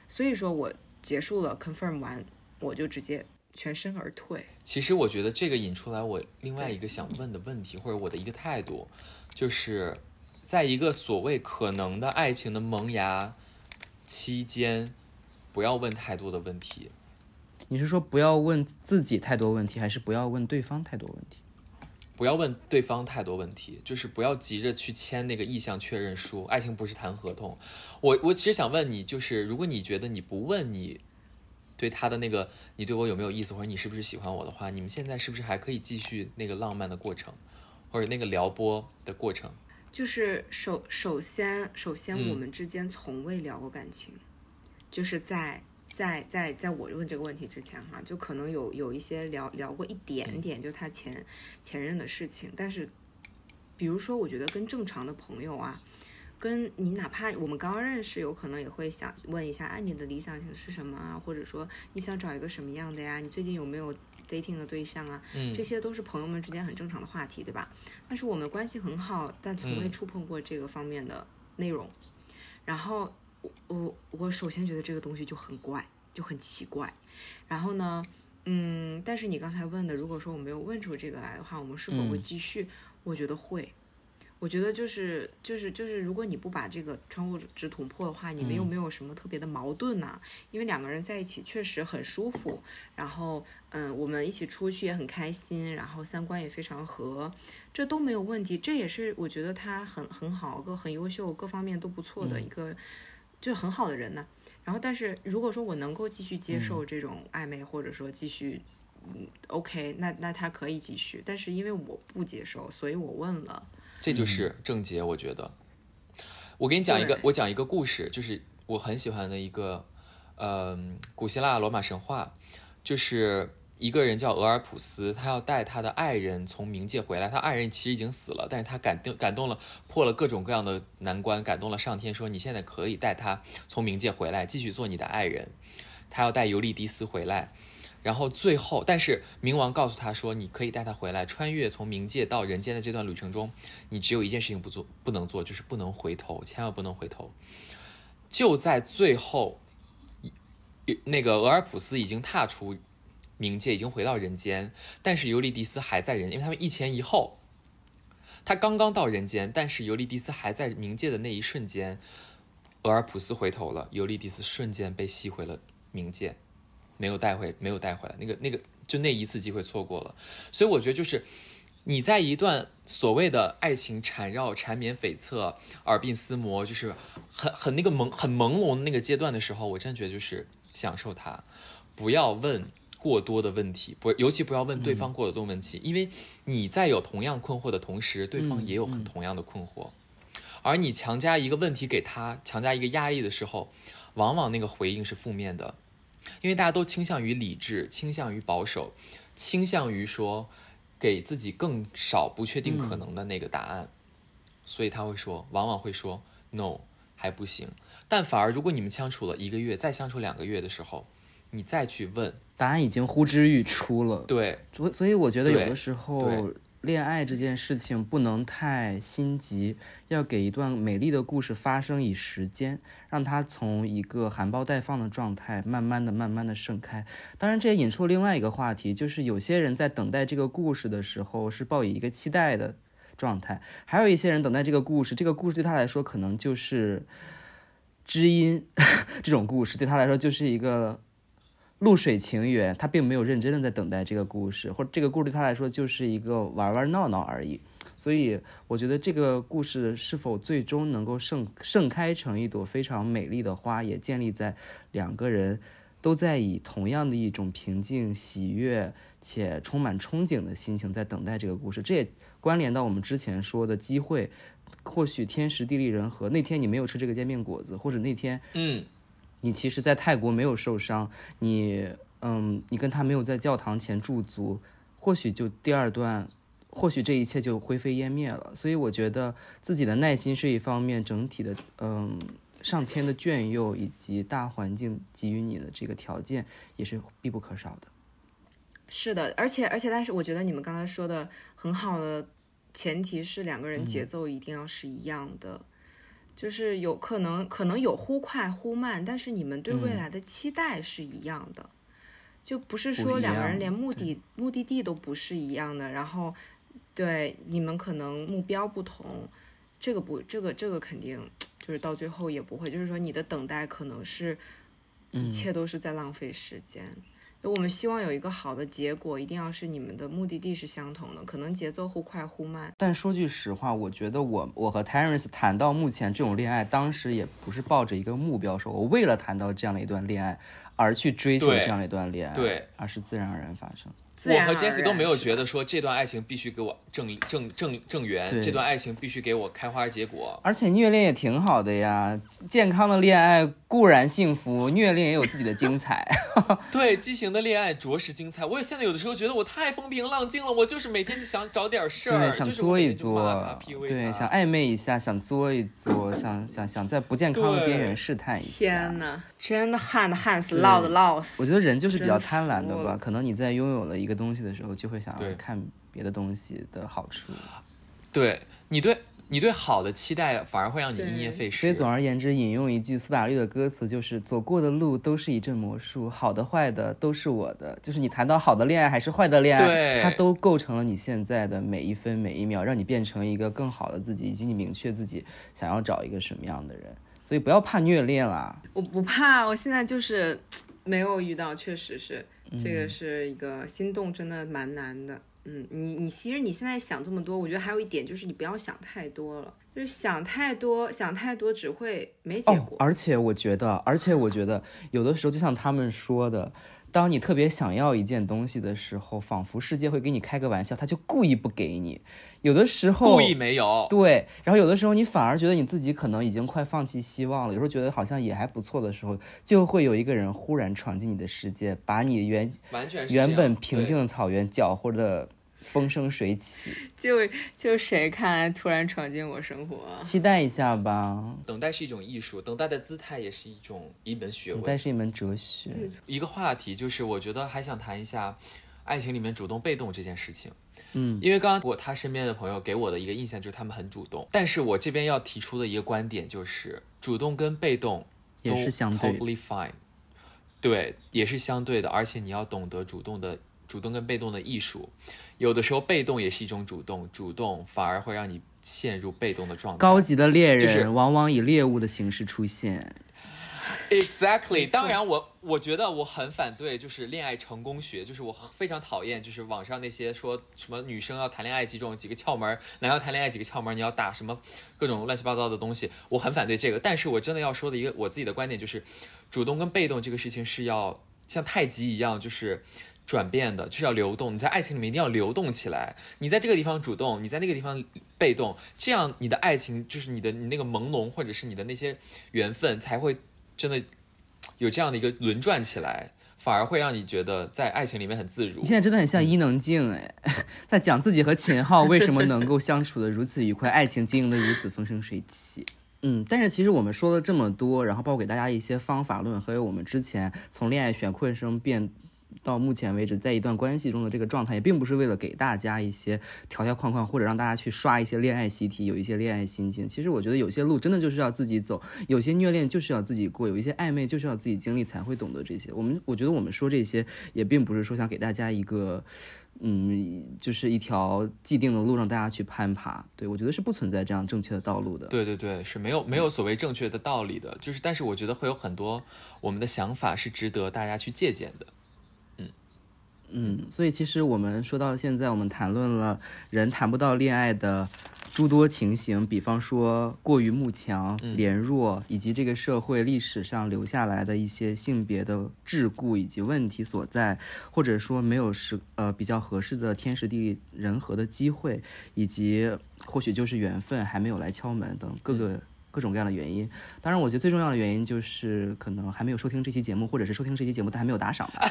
Speaker 3: 所以说我结束了 confirm 完，我就直接全身而退。
Speaker 2: 其实我觉得这个引出来我另外一个想问的问题，或者我的一个态度，就是在一个所谓可能的爱情的萌芽期间，不要问太多的问题。
Speaker 1: 你是说不要问自己太多问题，还是不要问对方太多问题？
Speaker 2: 不要问对方太多问题，就是不要急着去签那个意向确认书。爱情不是谈合同。我我其实想问你，就是如果你觉得你不问你对他的那个你对我有没有意思，或者你是不是喜欢我的话，你们现在是不是还可以继续那个浪漫的过程，或者那个撩拨的过程？
Speaker 3: 就是首首先首先
Speaker 2: 嗯
Speaker 3: 我们之间从未聊过感情，就是在在在在我问这个问题之前哈，就可能有有一些聊聊过一点点，就他前前任的事情，但是比如说我觉得跟正常的朋友啊。跟你哪怕我们刚认识，有可能也会想问一下，哎，你的理想型是什么啊？或者说你想找一个什么样的呀？你最近有没有 dating 的对象啊？
Speaker 2: 嗯
Speaker 3: 这些都是朋友们之间很正常的话题，对吧？但是我们关系很好，但从未
Speaker 2: 嗯
Speaker 3: 触碰过这个方面的内容。然后我我我首先觉得这个东西就很怪，就很奇怪。然后呢，嗯，但是你刚才问的，如果说我没有问出这个来的话，我们是否会
Speaker 1: 嗯
Speaker 3: 继续？我觉得会。我觉得就是就是就是，如果你不把这个窗户纸捅破的话，你们又
Speaker 1: 嗯
Speaker 3: 没有什么特别的矛盾呐、因为两个人在一起确实很舒服，然后嗯，我们一起出去也很开心，然后三观也非常合，这都没有问题。这也是我觉得他很很好，个很优秀，各方面都不错的一个，就很好的人呢。然后，但是如果说我能够继续接受这种暧昧，或者说继续。嗯，OK，那那他可以继续，但是因为我不接受，所以我问了。
Speaker 2: 这就是症结，我觉得。我给你讲一个，我讲一个故事，就是我很喜欢的一个，嗯、古希腊罗马神话，就是一个人叫俄尔普斯，他要带他的爱人从冥界回来，他爱人其实已经死了，但是他感动感动了，破了各种各样的难关，感动了上天，说你现在可以带他从冥界回来，继续做你的爱人。他要带尤利迪斯回来，然后最后，但是冥王告诉他说，你可以带他回来，穿越从冥界到人间的这段旅程中，你只有一件事情不做，不能做，就是不能回头，千万不能回头。就在最后，那个俄尔普斯已经踏出冥界，已经回到人间，但是尤利迪斯还在人，因为他们一前一后。他刚刚到人间，但是尤利迪斯还在冥界的那一瞬间，俄尔普斯回头了，尤利迪斯瞬间被吸回了冥界，没有带回，没有带回来，那个那个就那一次机会错过了。所以我觉得就是你在一段所谓的爱情缠绕、缠绵悱恻、耳鬓厮磨，就是很很那个朦很朦胧的那个阶段的时候，我真的觉得就是享受它，不要问过多的问题，不，尤其不要问对方过多的问题，因为你在有同样困惑的同时，对方也有很同样的困惑，而你强加一个问题给他，强加一个压力的时候，往往那个回应是负面的，因为大家都倾向于理智，倾向于保守，倾向于说给自己更少不确定可能的那个答案，所以他会说，往往会说 no 还不行。但反而如果你们相处了一个月，再相处两个月的时候，你再去问，
Speaker 1: 答案已经呼之欲出了。
Speaker 2: 对
Speaker 1: 所所以我觉得有的时候
Speaker 2: 对
Speaker 1: 恋爱这件事情不能太心急，要给一段美丽的故事发生以时间，让它从一个含苞待放的状态，慢慢的、慢慢的盛开。当然，这也引出了另外一个话题，就是有些人在等待这个故事的时候是抱以一个期待的状态，还有一些人等待这个故事，这个故事对他来说可能就是知音这种故事，对他来说就是一个露水情缘，他并没有认真的在等待这个故事，或者这个故事对他来说就是一个玩玩闹闹而已。所以我觉得这个故事是否最终能够盛盛开成一朵非常美丽的花，也建立在两个人都在以同样的一种平静、喜悦且充满憧憬的心情在等待这个故事。这也关联到我们之前说的机会，或许天时地利人和。那天你没有吃这个煎饼果子，或者那天
Speaker 2: 嗯，
Speaker 1: 你其实，在泰国没有受伤，你，嗯，你跟他没有在教堂前驻足，或许就第二段，或许这一切就灰飞烟灭了。所以我觉得自己的耐心是一方面，整体的，嗯，上天的眷佑以及大环境给予你的这个条件也是必不可少的。
Speaker 3: 是的，而且而且，但是我觉得你们刚才说的很好的前提是两个人节奏一定要是一样的，就是有可能可能有忽快忽慢，但是你们对未来的期待是一样的，就不是说两个人连目的目的地都不是一样的，然后对你们可能目标不同，这个不这个这个肯定就是到最后也不会，就是说你的等待可能是一切都是在浪费时间。我们希望有一个好的结果，一定要是你们的目的地是相同的，可能节奏忽快忽慢。
Speaker 1: 但说句实话，我觉得我我和 Terence 谈到目前这种恋爱，当时也不是抱着一个目标说，我为了谈到这样的一段恋爱而去追求这样的一段恋爱，
Speaker 2: 对，
Speaker 1: 而是自然而然发生。
Speaker 2: 我和
Speaker 3: 自然而
Speaker 2: Jessie 都没有觉得说这段爱情必须给我正正正正缘，这段爱情必须给我开花结果。
Speaker 1: 而且虐恋也挺好的呀，健康的恋爱固然幸福，虐恋也有自己的精彩。
Speaker 2: 对，畸形的恋爱着实精彩。我也现在有的时候觉得我太风平浪静了，我就是每天就想找点事儿，
Speaker 1: 对，想作一作，对，想暧昧一下，想作一作，想想想在不健康的边缘试探一下。
Speaker 3: 天呐，真的旱的旱死，
Speaker 1: 对
Speaker 3: 涝的涝死。
Speaker 1: 我觉得人就是比较贪婪的吧，可能你在拥有了一个东西的时候，就会想要看别的东西的好处。
Speaker 2: 对你对你对好的期待，反而会让你因噎废食。
Speaker 1: 所以总而言之，引用一句苏打绿的歌词，就是走过的路都是一阵魔术，好的坏的都是我的。就是你谈到好的恋爱还是坏的恋爱，它都构成了你现在的每一分每一秒，让你变成一个更好的自己，以及你明确自己想要找一个什么样的人。所以不要怕虐恋啦。
Speaker 3: 我不怕，我现在就是没有遇到，确实是这
Speaker 1: 嗯
Speaker 3: 个是一个心动，真的蛮难的。嗯，你你其实你现在想这么多，我觉得还有一点就是你不要想太多了，就是想太多，想太多只会没结
Speaker 1: 哦
Speaker 3: 果。，
Speaker 1: 而且我觉得，而且我觉得，有的时候就像他们说的，当你特别想要一件东西的时候，仿佛世界会给你开个玩笑，他就故意不给你。有的时候
Speaker 2: 故意没有。
Speaker 1: 对，然后有的时候你反而觉得你自己可能已经快放弃希望了，有时候觉得好像也还不错的时候，就会有一个人忽然闯进你的世界，把你原
Speaker 2: 完全
Speaker 1: 原本平静的草原搅和的风生水起。
Speaker 3: 就就谁看来突然闯进我生活啊？
Speaker 1: 期待一下吧，
Speaker 2: 等待是一种艺术，等待的姿态也是一种一门学问。
Speaker 1: 等待是一门哲学。
Speaker 2: 一个话题就是，我觉得还想谈一下爱情里面主动被动这件事情。
Speaker 1: 嗯，
Speaker 2: 因为刚刚我他身边的朋友给我的一个印象就是他们很主动，但是我这边要提出的一个观点就是，主动跟被动
Speaker 1: 也
Speaker 2: 都
Speaker 1: 是相对的
Speaker 2: totally fine，对，也是相对的，而且你要懂得主动的主动跟被动的艺术，有的时候被动也是一种主动，主动反而会让你陷入被动的状态。
Speaker 1: 高级的猎人、
Speaker 2: 就是
Speaker 1: 往往以猎物的形式出现。
Speaker 2: Exactly，当然我我觉得我很反对，就是恋爱成功学，就是我非常讨厌，就是网上那些说什么女生要谈恋爱几种几个窍门，男要谈恋爱几个窍门，你要打什么各种乱七八糟的东西，我很反对这个。但是我真的要说的一个我自己的观点就是，主动跟被动这个事情是要像太极一样，就是。转变的，就是要流动。你在爱情里面一定要流动起来。你在这个地方主动，你在那个地方被动，这样你的爱情就是你的你那个朦胧，或者是你的那些缘分才会真的有这样的一个轮转起来，反而会让你觉得在爱情里面很自如
Speaker 1: 你。现在真的很像伊能静哎，在讲自己和秦昊为什么能够相处的如此愉快，爱情经营的如此风生水起。嗯，但是其实我们说了这么多，然后包括给大家一些方法论，还有我们之前从恋爱选困生变到目前为止，在一段关系中的这个状态，也并不是为了给大家一些条条框框，或者让大家去刷一些恋爱习题，有一些恋爱心情。其实我觉得有些路真的就是要自己走，有些虐恋就是要自己过，有一些暧昧就是要自己经历才会懂得这些。我们我觉得我们说这些，也并不是说想给大家一个。嗯，就是一条既定的路让大家去攀爬，对我觉得是不存在这样正确的道路的。
Speaker 2: 对对对，是没有没有所谓正确的道理的，就是但是我觉得会有很多我们的想法是值得大家去借鉴的。
Speaker 1: 嗯，所以其实我们说到现在，我们谈论了人谈不到恋爱的诸多情形，比方说过于慕强、廉弱，以及这个社会历史上留下来的一些性别的桎梏以及问题所在，或者说没有时呃比较合适的天时地利人和的机会，以及或许就是缘分还没有来敲门等各个。各种各样的原因，当然，我觉得最重要的原因就是可能还没有收听这期节目，或者是收听这期节目但还没有打赏吧。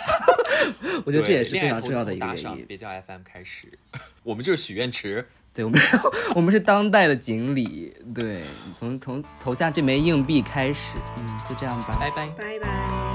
Speaker 1: 我觉得这也是非常重要的一个原因。
Speaker 2: 别叫 FM 开始，我们就是许愿池。
Speaker 1: 对我们，我们是当代的锦鲤。对，从从投下这枚硬币开始，嗯，就这样吧。
Speaker 2: 拜拜。
Speaker 3: 拜拜。